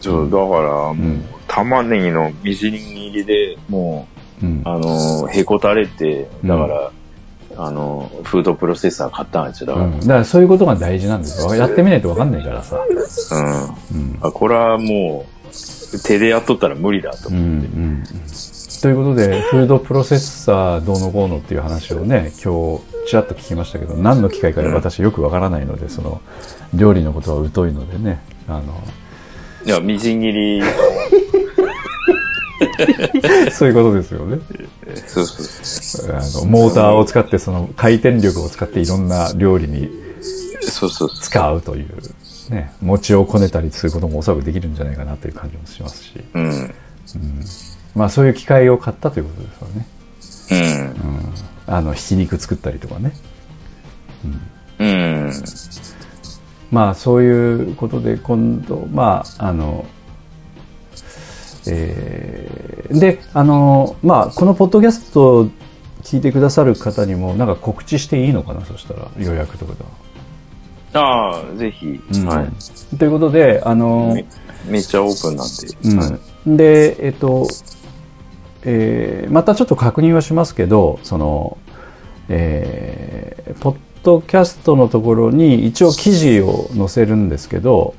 そう、だから、もう、ん玉ねぎのみじん切りで、もうん。う、あの、へこたれて、だから、あの、フードプロセッサー買ったんですよ。だから、うん、だからそういうことが大事なんですよ。やってみないと分かんないからさ、うん。うん。あこれはもう、手でやっとったら無理だとうんう思って。んうんということでフードプロセッサーどうのこうのっていう話をね今日ちらっと聞きましたけど何の機会かで私よくわからないのでその料理のことは疎いのでねあのいや、みじん切り、そういうことですよね。そうそう。あのモーターを使ってその回転力を使っていろんな料理にそうそうそう。使うという、ね、餅をこねたりすることもおそらくできるんじゃないかなという感じもしますし、うん。まあ、そういう機械を買ったということですよね、うん。あのひき肉作ったりとかね。うん。まあそういうことで今度まああのえーであのまあこのポッドキャストを聞いてくださる方にもなんか告知していいのかなそしたら予約とかでああ、ぜひ、は、はいということであのめ。めっちゃオープンなんで。はいうん、でえっと、えーまたちょっと確認はしますけどその、えーポッドキャストのところに一応記事を載せるんですけど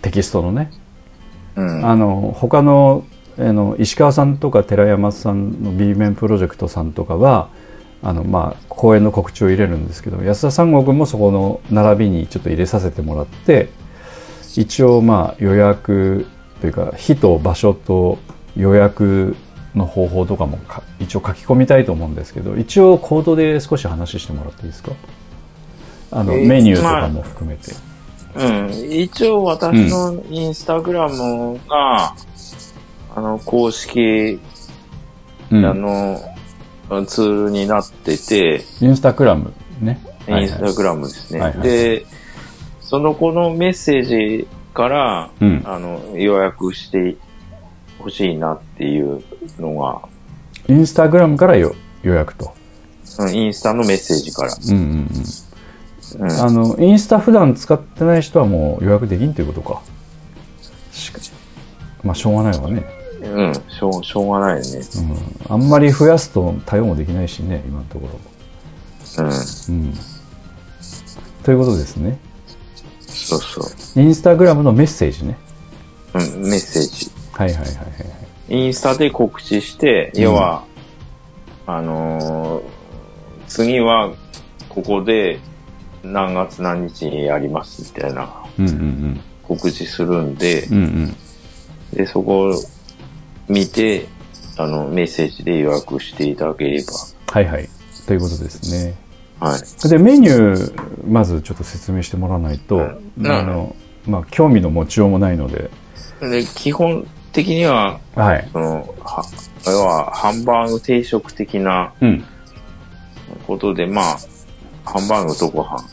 テキストのねうん。あの他のあの石川さんとか寺山さんの B 面プロジェクトさんとかはあの、まあ、公演の告知を入れるんですけど安田三国もそこの並びにちょっと入れさせてもらって一応まあ予約というか日と場所と予約の方法とかもか一応書き込みたいと思うんですけど一応コードで少し話してもらっていいですか？あの、えーメニューとかも含めて。うん。一応私のインスタグラムが、あの、公式、うんあの、ツールになってて、インスタグラムね。インスタグラムですね。はいはいで、その子のメッセージから、うんあの、予約してほしいなっていうのが、インスタグラムからよ予約と。うんインスタのメッセージから。うんうんうん。うんあの、インスタ普段使ってない人はもう予約できんということかまあ、しょうがないわね。うん、しょう、しょうがないね。うん。あんまり増やすと対応もできないしね、今のところ。うん、うん。ということですね。そうそインスタグラムのメッセージね。う。うん、メッセージ。はいはいはいはい。インスタで告知して、うん要は、あのー次は、ここで、何月何日にやりますみたいなうんうん告知するんで、うん。うんうん。で、そこを見て、あの、メッセージで予約していただけれはいはい。ということですね。ば。はい。で、メニュー、まずちょっと説明してもらわないと、うんあの、まあ、興味の持ちようもないので、で、基本的には、はい。その、は、要は、ハンバーグ定食的なうん。ことで、まあ、ハンバーグとご飯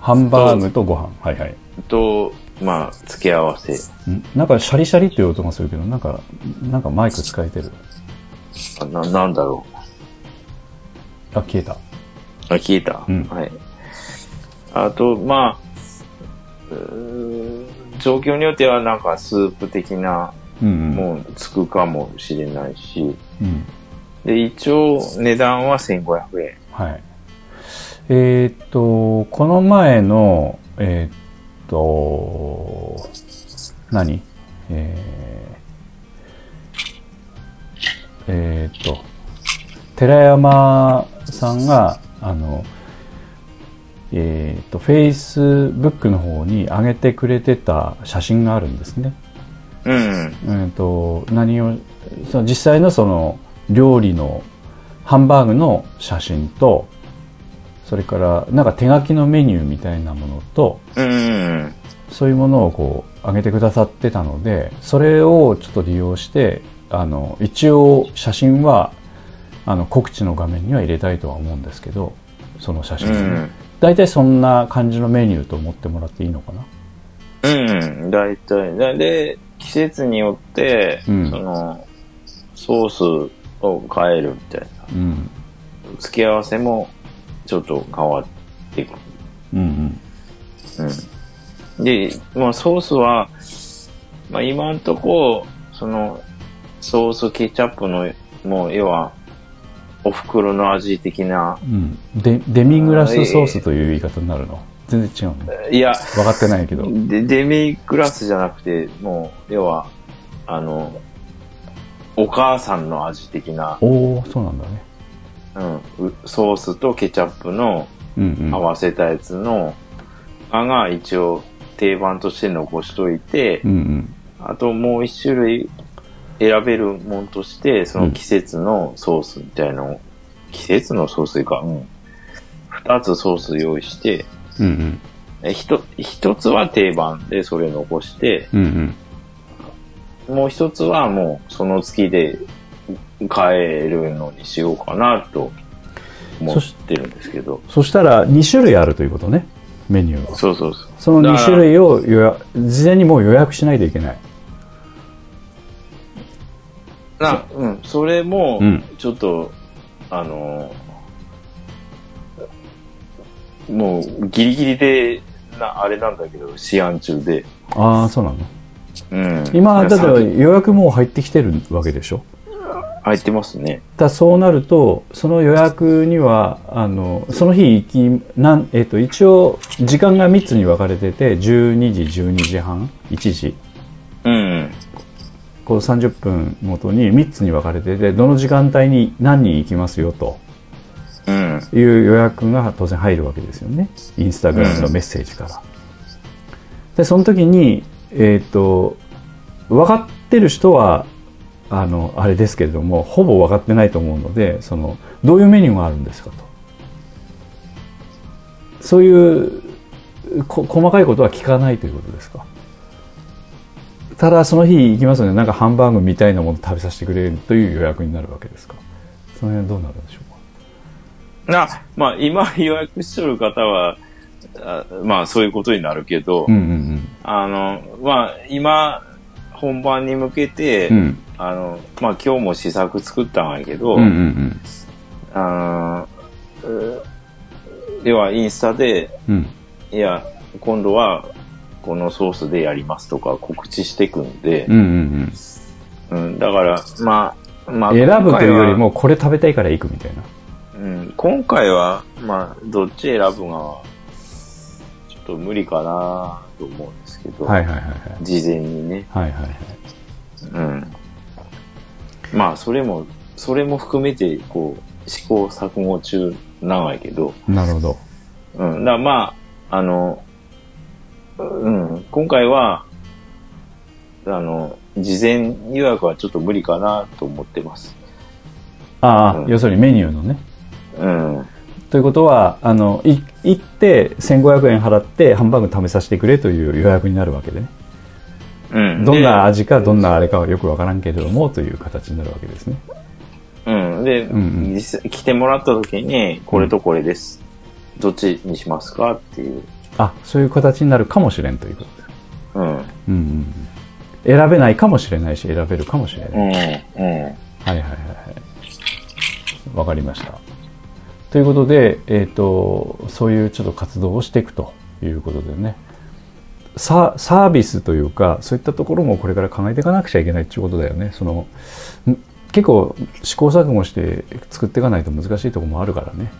ハンバーグとご飯。はいはい。と、まあ、付け合わせ。んなんかシャリシャリっていう音がするけど、なんか、なんかマイク使えてる。あな、なんだろあ、消えた。う。あ、消えた。うんはい。あと、まあ、状況によってはなんかスープ的な。もんつくかもしれないし、うん。で、一応値段は1500円。はい。えーっと、この前の、えーっと、何？えー、えーっと、寺山さんが、あの、えーっと、Facebook の方に上げてくれてた写真があるんですね。うん。えー、と何をその実際のその料理のハンバーグの写真とそれからなんか手書きのメニューみたいなものとそういうものをこう上げてくださってたのでそれをちょっと利用してあの一応写真はあの告知の画面には入れたいとは思うんですけどその写真うん。大体そんな感じのメニューと思ってもらっていいのかな？うん、大体。でで、季節によって、うん。その、ソースを変えるみたいな。うん。付け合わせもちょっと変わってくる。うんうん。うん。で、まあソースは、まあ今んとこ、その、ソースケチャップの、もう要は、お袋の味的な、うん。デデミグラスソースという言い方になるの？全然違うの？いや、分かってないけど。でデミグラスじゃなくて、もう、要は、あの、お母さんの味的な、おおそうなんだねうん、うソースとケチャップのうんうん。合わせたやつの、あが一応定番として残しといて、うんうん。あともう一種類選べるもんとして、その季節のソースみたいのを、季節のソースか、うん。二つソース用意して、うんうん。え一一つは定番でそれ残して、うんうん。もう一つはもうその月で変えるのにしようかなと思ってるんですけど。そしたら2種類あるということねメニューはそうそうそう。その2だから種類を予約事前にもう予約しないといけないな、うん、それもうん、ちょっと、あの、もう、ギリギリで、な、あれなんだけど、試案中で。ああそうなのうん。今だって先予約もう入ってきてるわけでしょ？入ってますね。だそうなるとその予約にはあのその日行きなん、えっと一応時間が3つに分かれてて12時12時半1時うん。こう30分ごとに3つに分かれててどの時間帯に何人行きますよとうん。いう予約が当然入るわけですよねインスタグラムのメッセージから。でその時に、えっと分かってる人はあのあれですけれどもほぼ分かってないと思うのでそのどういうメニューがあるんですかと。そういうこ細かいことは聞かないということですか。ただその日行きますのでなんかハンバーグみたいなもの食べさせてくれるという予約になるわけですか。その辺はどうなるんでしょうか。な、まあ、今予約しとる方は、あまあ、そういうことになるけど、うんうん。あの、まあ、今、本番に向けて、うん。うんあの、まあ、今日も試作作ったんやけど、うんうんうん。あのう要はインスタで、うん。いや、今度はこのソースでやりますとか告知していくんでう、んうんうん。うん、だから、まあ、まあ、選ぶというより今もこれ食べたいから行くみたいな。うん、今回は、まあ、どっち選ぶが、ちょっと無理かなと思うんですけど、はいはいはいはい事前にね、はいはいはいうん。まあ、それも、それも含めて、こう、試行錯誤中なんやけど、なるほどうん。だからまあ、あの、うん、今回は、あの、事前予約はちょっと無理かなと思ってます。ああ、うん要するにメニューのねうん。ということはあのい行って1500円払ってハンバーグ食べさせてくれという予約になるわけでねうん。どんな味かどんなあれかはよくわからんけれどもという形になるわけですねで、うん。で、うんうん来てもらった時に、これとこれです。どっちにしますかっていう。あそういう形になるかもしれんということですうん。うんうんうん選べないかもしれないし選べるかもしれない、うん。うん。はいはいはいはいわかりましたということで、えー、とそういうちょっと活動をしていくということでね。ササービスというかそういったところもこれから考えていかなくちゃいけないっていうことだよね。そのん結構試行錯誤して作っていかないと難しいところもあるからね、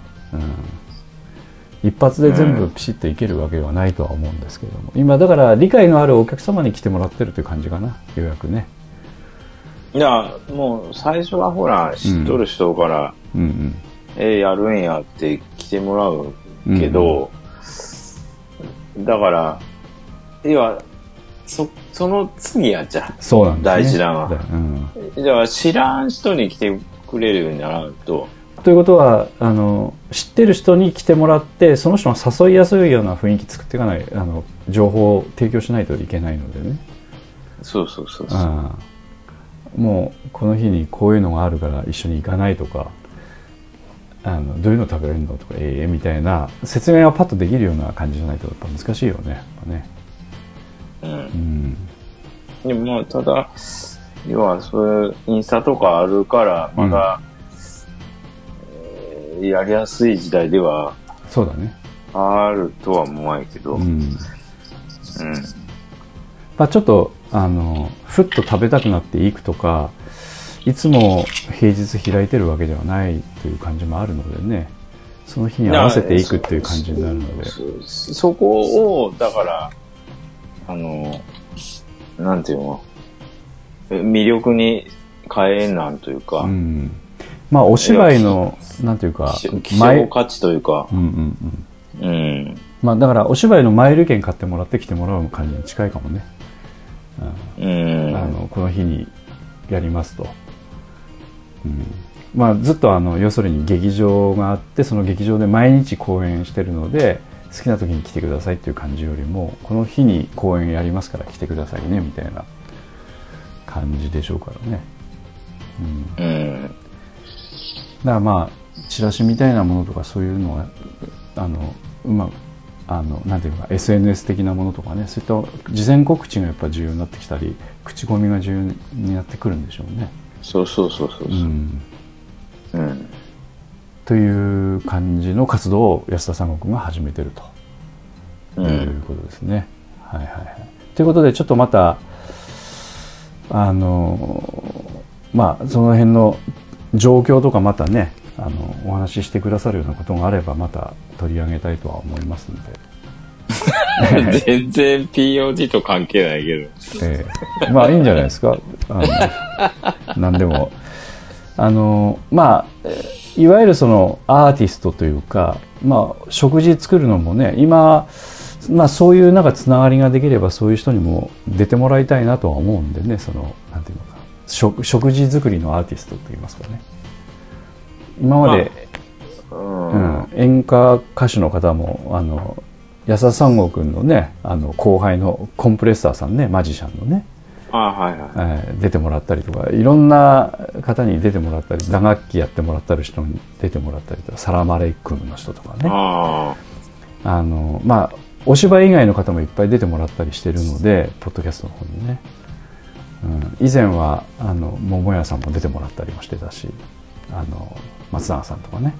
うん、一発で全部ピシッといけるわけではないとは思うんですけれども。今だから理解のあるお客様に来てもらってるという感じかな。ようやくね。いや、もう最初はほら、知っとる人から、うんうんえーやるんやって来てもらうけど、だから、要は、そ、その次やっちゃそうなんね。大事なのは。うん。う。じゃあ知らん人に来てくれるようにならんと、ということはあの知ってる人に来てもらってその人が誘いやすいような雰囲気作っていかないあの情報を提供しないといけないのでね。そうそうそうそう。もうこの日にこういうのがあるから一緒に行かないとかあのどういうの食べれるのとかええみたいな説明がパッとできるような感じじゃないとやっぱ難しいよねやっぱね。うん。う。ん。でもまあ、ただ、要はそういうインスタとかあるから、まだ、えーやりやすい時代ではそうだね。あるとは思わないけど、うん。うん。まあ、ちょっとあのふっと食べたくなって行くとかいつも平日開いてるわけではないという感じもあるのでねその日に合わせていくっていう感じになるのでそそこを、だから、あの、なんていうの魅力に変えなんというか、うん、まあお芝居のなんていうか希少価値というか、うんうんうんうん。まあだからお芝居のマイル券買ってもらって来てもらう感じに近いかもね、うん。あのこの日にやりますと、まあ、ずっとあの要するに劇場があってその劇場で毎日公演してるので好きな時に来てくださいっていう感じよりもこの日に公演やりますから来てくださいねみたいな感じでしょうからね、うん、うん。だからまあチラシみたいなものとかそういうのはあのうまくあのなんていうか SNS 的なものとかねそういった事前告知がやっぱ重要になってきたり口コミが重要になってくるんでしょうね。そうそうそうそう。うん、うん。という感じの活動を安田三国が始めてるとう。いうんことですね。はいはいはい、ということでちょっとまたあのまあその辺の状況とかまたねあのお話ししてくださるようなことがあればまた取り上げたいとは思いますので、全然 POD と関係ないけど。ええまあいいんじゃないですかあの何でもあのまあえいわゆるそのアーティストというか、まあ、食事作るのもね今、まあ、そういうなんかつながりができればそういう人にも出てもらいたいなとは思うんでねそのなんていうのか食食事作りのアーティストといいますかね今まで、うん。うん、演歌歌手の方もあの安田三郷君のねあの後輩のコンプレッサーさんねマジシャンのね、出てもらったりとかいろんな方に出てもらったり打楽器やってもらったり人に出てもらったりとかサラマレイクムの人とかね。ああのまあお芝居以外の方もいっぱい出てもらったりしてるのでポッドキャストの方にね、うん、以前はあの桃屋さんも出てもらったりもしてたしあの松永さんとかね。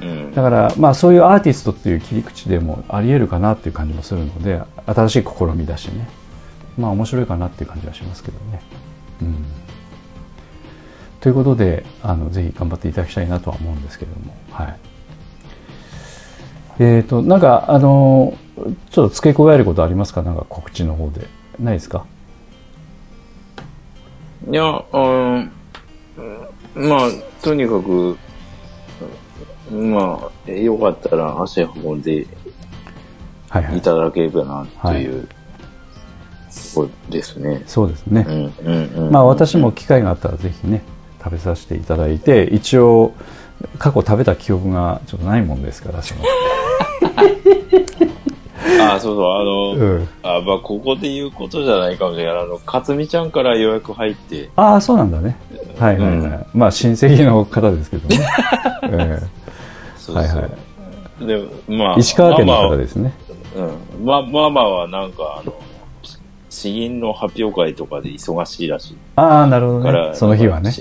あ。うん。だから、まあ、そういうアーティストっていう切り口でもありえるかなっていう感じもするので新しい試みだしねまあ面白いかなっていう感じはしますけどね。うん、ということであのぜひ頑張っていただきたいなとは思うんですけれどもはい。えー、となんかあのちょっと付け加えることありますか？なんか告知の方でないですか？いや、うん。まあ、とにかく、まあ、よかったら足運んではいはいいただければな、という、ところですね。そうですね、うん、うん、うん。まあ私も機会があったらぜひね食べさせていただいて一応過去食べた記憶がちょっとないもんですからその、あ、そうそう、あの、うん、あ、まあ、ここで言うことじゃないかもしれない。あの、かつみちゃんから予約入って、ああそうなんだね。はいはいはい、まあ親戚の方ですけどね、えそうそう。はいはい。で、まあ、え石川県の方ですね。うん。ま、ママはなんか、あの、詩吟の発表会とかで忙しいらしい。ああなるほどね。その日はね。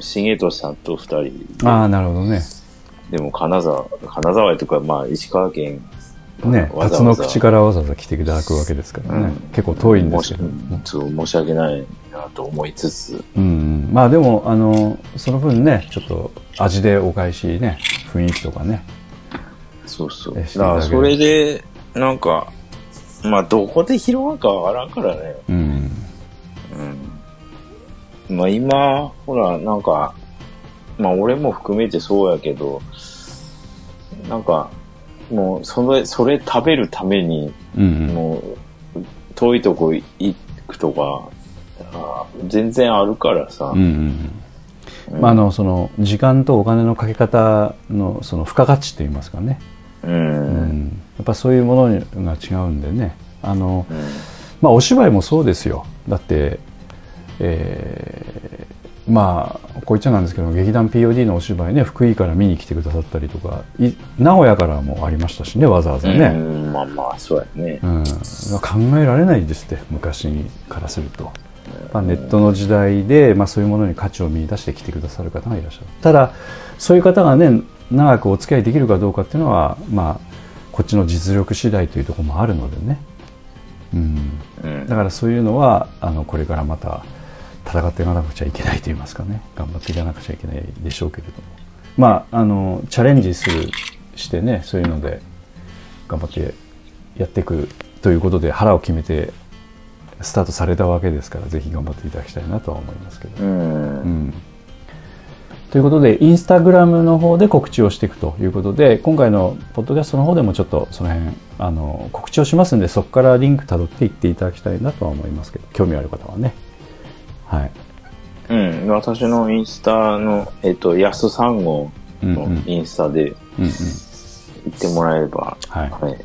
重俊さんと二人で。ああなるほどね。でも金沢、金沢とか、まあ、石川県。ねわざわざ。辰の口からわざわざ来ていただくわけですからね、うん。結構遠いんですけど。申し訳ないなと思いつつ、うんうん、まあでもあのその分ねちょっと味でお返しね雰囲気とかね。そうそう。えだから、それで、なんか、まあ、どこで広がるかわからんからね。うん。うん。まあ、今、ほら、なんか、まあ、俺も含めてそうやけど、なんか、もう、それ、それ食べるために、うん。うんもう、遠いとこ行くとか、あ全然あるからさ、うんうん。うん。まあ、あのその時間とお金のかけ方のその付加価値といいますかね、う。うん。ん、やっぱそういうものが違うんでね。あの、まあ、お芝居もそうですよ。だって、えーまあこう言っちゃなんですけど劇団 POD のお芝居ね福井から見に来てくださったりとかい名古屋からもありましたしねわざわざね、うんまあまあ、そうやね。う。ん、考えられないですって昔からすると、まあ、ネットの時代で、まあ、そういうものに価値を見出してきてくださる方がいらっしゃる。ただそういう方がね長くお付き合いできるかどうかっていうのは、まあ、こっちの実力次第というところもあるのでね、うん、うん。だからそういうのはあのこれからまた戦っていかなくちゃいけないと言いますかね。頑張っていかなくちゃいけないでしょうけれども。まああのチャレンジするしてねそういうので頑張ってやっていくということで腹を決めてスタートされたわけですからぜひ頑張っていただきたいなとは思いますけど。うん。うんということでインスタグラムの方で告知をしていくということで今回のポッドキャストの方でもちょっとその辺あの告知をしますんでそこからリンクたどっていっていただきたいなとは思いますけど興味ある方はねはいうん。私のインスタの、えっと、安三号のうんうんインスタでうんうん行ってもらえれば、はいはい。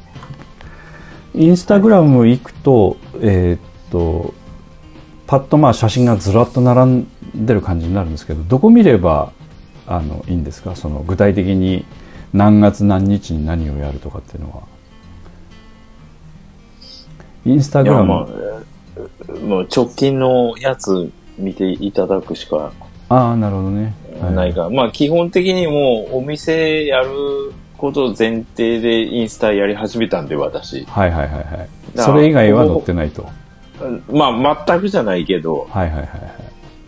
インスタグラム行くとえーっとパッとまあ写真がずらっと並んでる感じになるんですけどどこ見ればあのいいんですか？その具体的に何月何日に何をやるとかっていうのは。インスタグラム。まあ、もう直近のやつ見ていただくしかああなるほどね、はい。ないか。ら、まあ基本的にもうお店やること前提でインスタやり始めたんで、私。はいはいはいはい。それ以外は載ってないと。まあ全くじゃないけど、はいはいはいはい。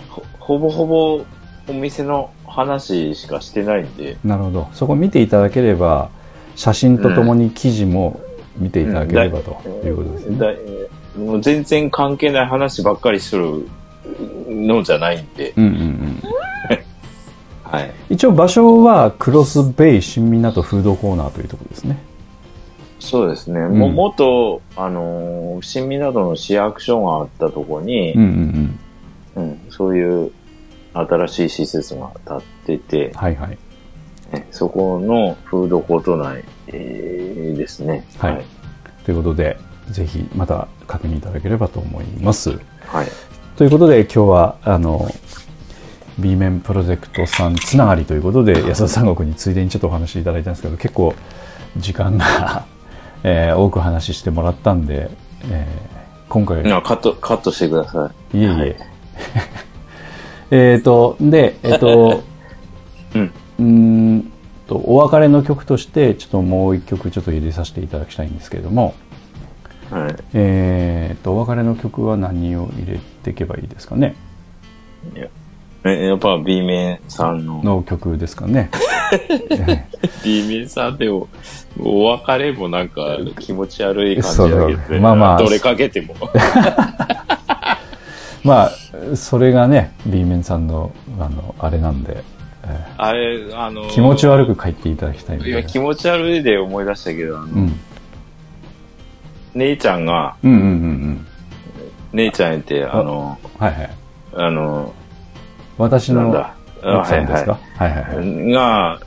ほほぼほぼお店の話しかしてないんで、なるほど。そこ見ていただければ写真とともに記事も見ていただければということですね、だもう全然関係ない話ばっかりするのじゃないんで、うんうんうん。はい。一応場所はクロスベイ新港フードコーナーというところですね。そうですね。ん。も元、あのー新港の市役所があったとこに、うんうんうん。うん、そういう新しい施設が建ってて、はいはいねそこのフードコート内、えーですね。はいということでぜひまた確認いただければと思いますはい。ということで今日はあの B 面プロジェクトさんつながりということで安田三国についでにちょっとお話しいただいたんですけど結構時間が、えー多く話してもらったんで、えー今回なカット、カットしてください。いえいえ。はい えっと、で、えっ、と、うん。うーんと、お別れの曲として、ちょっともう一曲ちょっと入れさせていただきたいんですけれども、はい。えっと、お別れの曲は何を入れていけばいいですかね？え、やっぱ B 面さんの。の曲ですかね。B 面さんでも、お別れもなんか気持ち悪い感じだけど、そうまあまあどれかけても。まあ、それがね、B 面さんの、あの、あれなんで、えあれ、あのー気持ち悪く書いていただきたい。いや、気持ち悪いで思い出したけど、あの、うん。姉ちゃんが、うんうんうんうん。姉ちゃんやって、あの、はいはい。あの、私の奥さんですか？はいはいはい。が、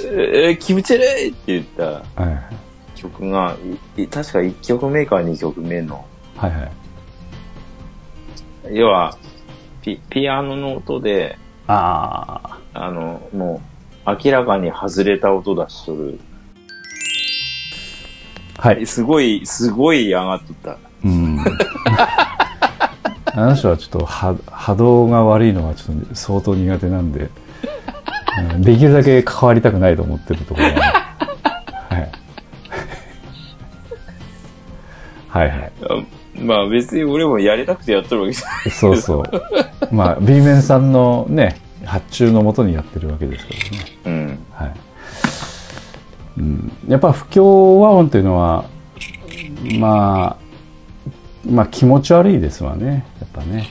えー、気持ち悪いって言ったはいはい曲が、い確か1曲目か2曲目の、はいはい。要は、ピピアノの音で、ああの、もう、明らかに外れた音出しとる。あ。はい。すごい、すごい上がっとった。うん。あの人はちょっと波波動が悪いのがちょっと相当苦手なんで、うんできるだけ関わりたくないと思ってるところが、はい。はいはい。あまあ別に俺もやりたくてやっとるわけじゃない。そうそう。まあ、B 面さんのね、発注のもとにやってるわけですからね。うん。はい。うん、やっぱ不協和音というのは、まあ、まあ気持ち悪いですわね。やっぱね。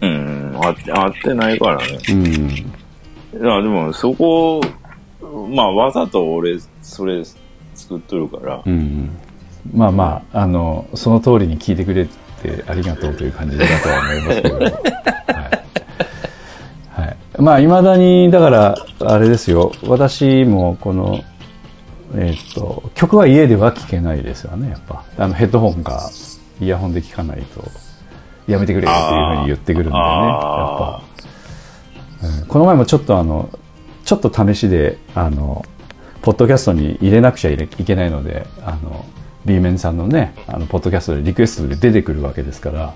うん。あって、合ってないからね。うん。いや、でもそこ、まあわざと俺、それ作っとるから。うん。まあまあ、あの、その通りに聞いてくれてありがとうという感じだとは思いますけど。はい。はい。まあ、いまだに、だから、あれですよ。私も、この、えっ、と、曲は家では聴けないですよね、やっぱ。あの、ヘッドホンか、イヤホンで聴かないと、やめてくれよっていうふうに言ってくるんでね、やっあぱ。うんこの前もちょっとあの、ちょっと試しで、あの、ポッドキャストに入れなくちゃいけないので、あの、B 面さんのね、あの、ポッドキャストでリクエストで出てくるわけですから、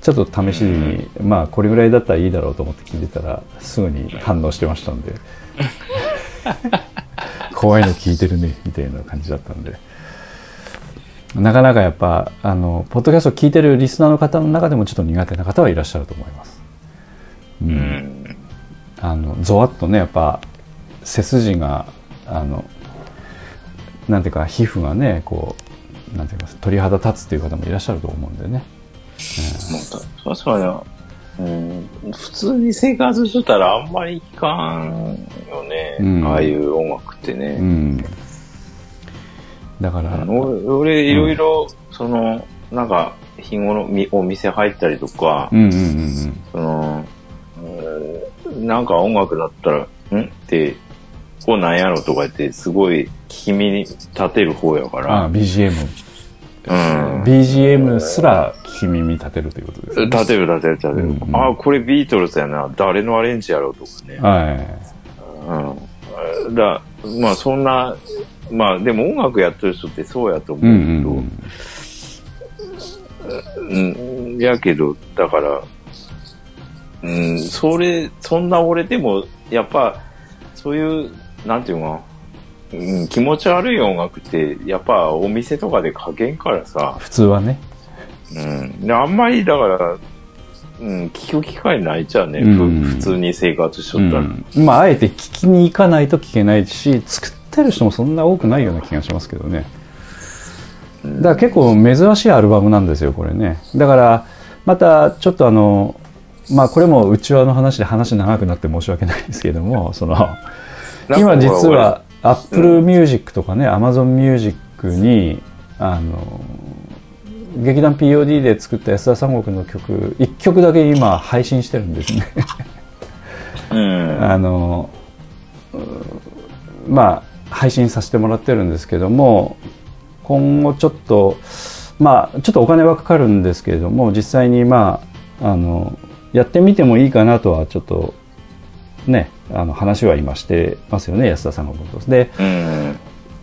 ちょっと試しに、まあ、これぐらいだったらいいだろうと思って聞いてたら、すぐに反応してましたんで、怖いの聞いてるね、みたいな感じだったんで。なかなかやっぱ、あの、ポッドキャストを聞いてるリスナーの方の中でもちょっと苦手な方はいらっしゃると思います。うーうんん。あのゾワッとねやっぱ背筋があのなんていうか皮膚がねこうなんていうか鳥肌立つっていう方もいらっしゃると思うんでね、もうた確かに、うん、普通に生活してたらあんまり聞かんよね。うん。ああいう音楽ってうね。ん、だから、俺、俺いろいろ、その、なんか、日頃みお店入ったりとか、うんうんうんその、うんなんか音楽だったら、ん？って、こうなんやろとか言って、すごい聞き立てる方やから、BGM、うん。BGM すら聞き耳立てるということですね立てる立てる立てる。うんうんああ、これビートルズやな。誰のアレンジやろうとかね。はいうん。だまあそんな、まあでも音楽やってる人ってそうやと思うけど、んうん、やけど、だから、うん、それ、そんな俺でも、やっぱ、そういう、なんていうの？かな、うん、気持ち悪い音楽って、やっぱお店とかでかけんからさ、普通はね。うん。であんまり、だから、うん、聞く機会ないじゃんね、うん。ふ普通に生活しとうったら。ん。まああえて聞きに行かないと聞けないし作ってる人もそんな多くないような気がしますけどね。だから結構珍しいアルバムなんですよこれね。だからまたちょっとあのまあこれも内輪の話で話長くなって申し訳ないですけれどもそのなんか今実ほらは Apple Music とかね Amazon Music にあの劇団 POD で作った安田三国の曲1曲だけ今配信してるんですね俺うん。あのうまあ配信させてもらってるんですけども今後ちょっとまあちょっとお金はかかるんですけれども実際にまああのやってみてもいいかなとはちょっとねあの話は今してますよね安田さんのことでうん。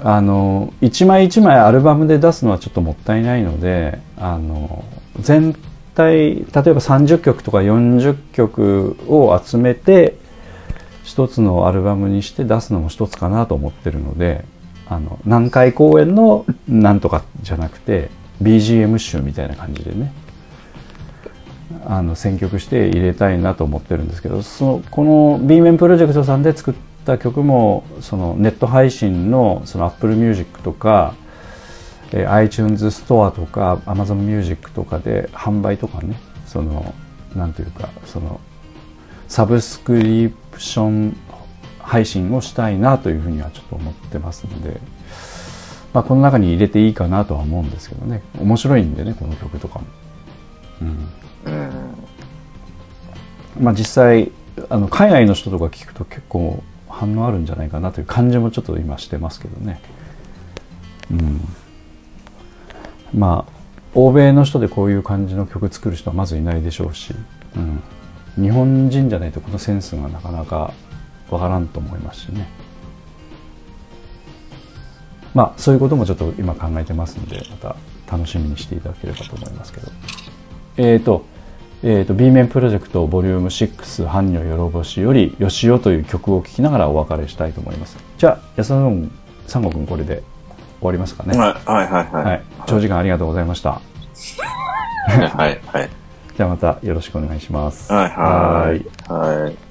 あの一枚一枚アルバムで出すのはちょっともったいないのであの全体例えば30曲とか40曲を集めて一つのアルバムにして出すのも一つかなと思ってるのであの南海公演のなんとかじゃなくて BGM 集みたいな感じでねあの選曲して入れたいなと思ってるんですけどそのこの B 面プロジェクトさんで作った曲もそのネット配信のその Apple Music とか、え iTunes ストアとか Amazon Music とかで販売とかねそのなんていうかそのサブスクリプション配信をしたいなというふうにはちょっと思ってますので、まあ、この中に入れていいかなとは思うんですけどね面白いんでねこの曲とかも。うん。まあ、実際あの海外の人とか聞くと結構反応あるんじゃないかなという感じもちょっと今してますけどね。うん、まあ欧米の人でこういう感じの曲作る人はまずいないでしょうし、うん、日本人じゃないとこのセンスがなかなかわからんと思いますしね。まあそういうこともちょっと今考えてますんでまた楽しみにしていただければと思いますけど。えーとえー、と B 面プロジェクトボリューム6「般若よろぼし」より「よしお」という曲を聴きながらお別れしたいと思いますじゃあ安田さん君これで終わりますかねはいはいはいはい。はい、長時間ありがとうございましたはいはい。じゃあまたよろしくお願いしますはいはい。はい。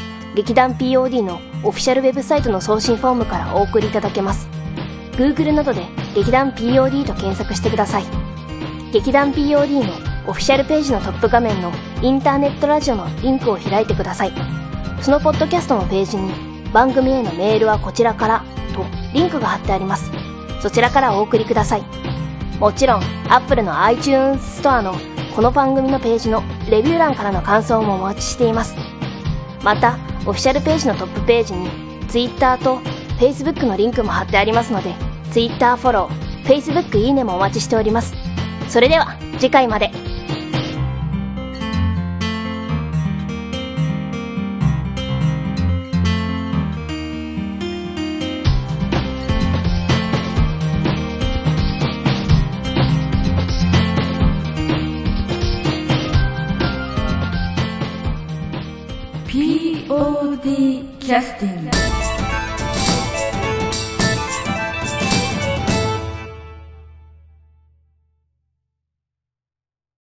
劇団 POD のオフィシャルウェブサイトの送信フォームからお送りいただけます。Google などで劇団 POD と検索してください。劇団 POD のオフィシャルページのトップ画面のインターネットラジオのリンクを開いてください。そのポッドキャストのページに番組へのメールはこちらからとリンクが貼ってあります。そちらからお送りください。もちろん Apple の iTunes ストアのこの番組のページのレビュー欄からの感想もお待ちしています。またオフィシャルページのトップページに Twitter と Facebook のリンクも貼ってありますので Twitter フォロー Facebook いいねもお待ちしております。それでは次回まで。Justin.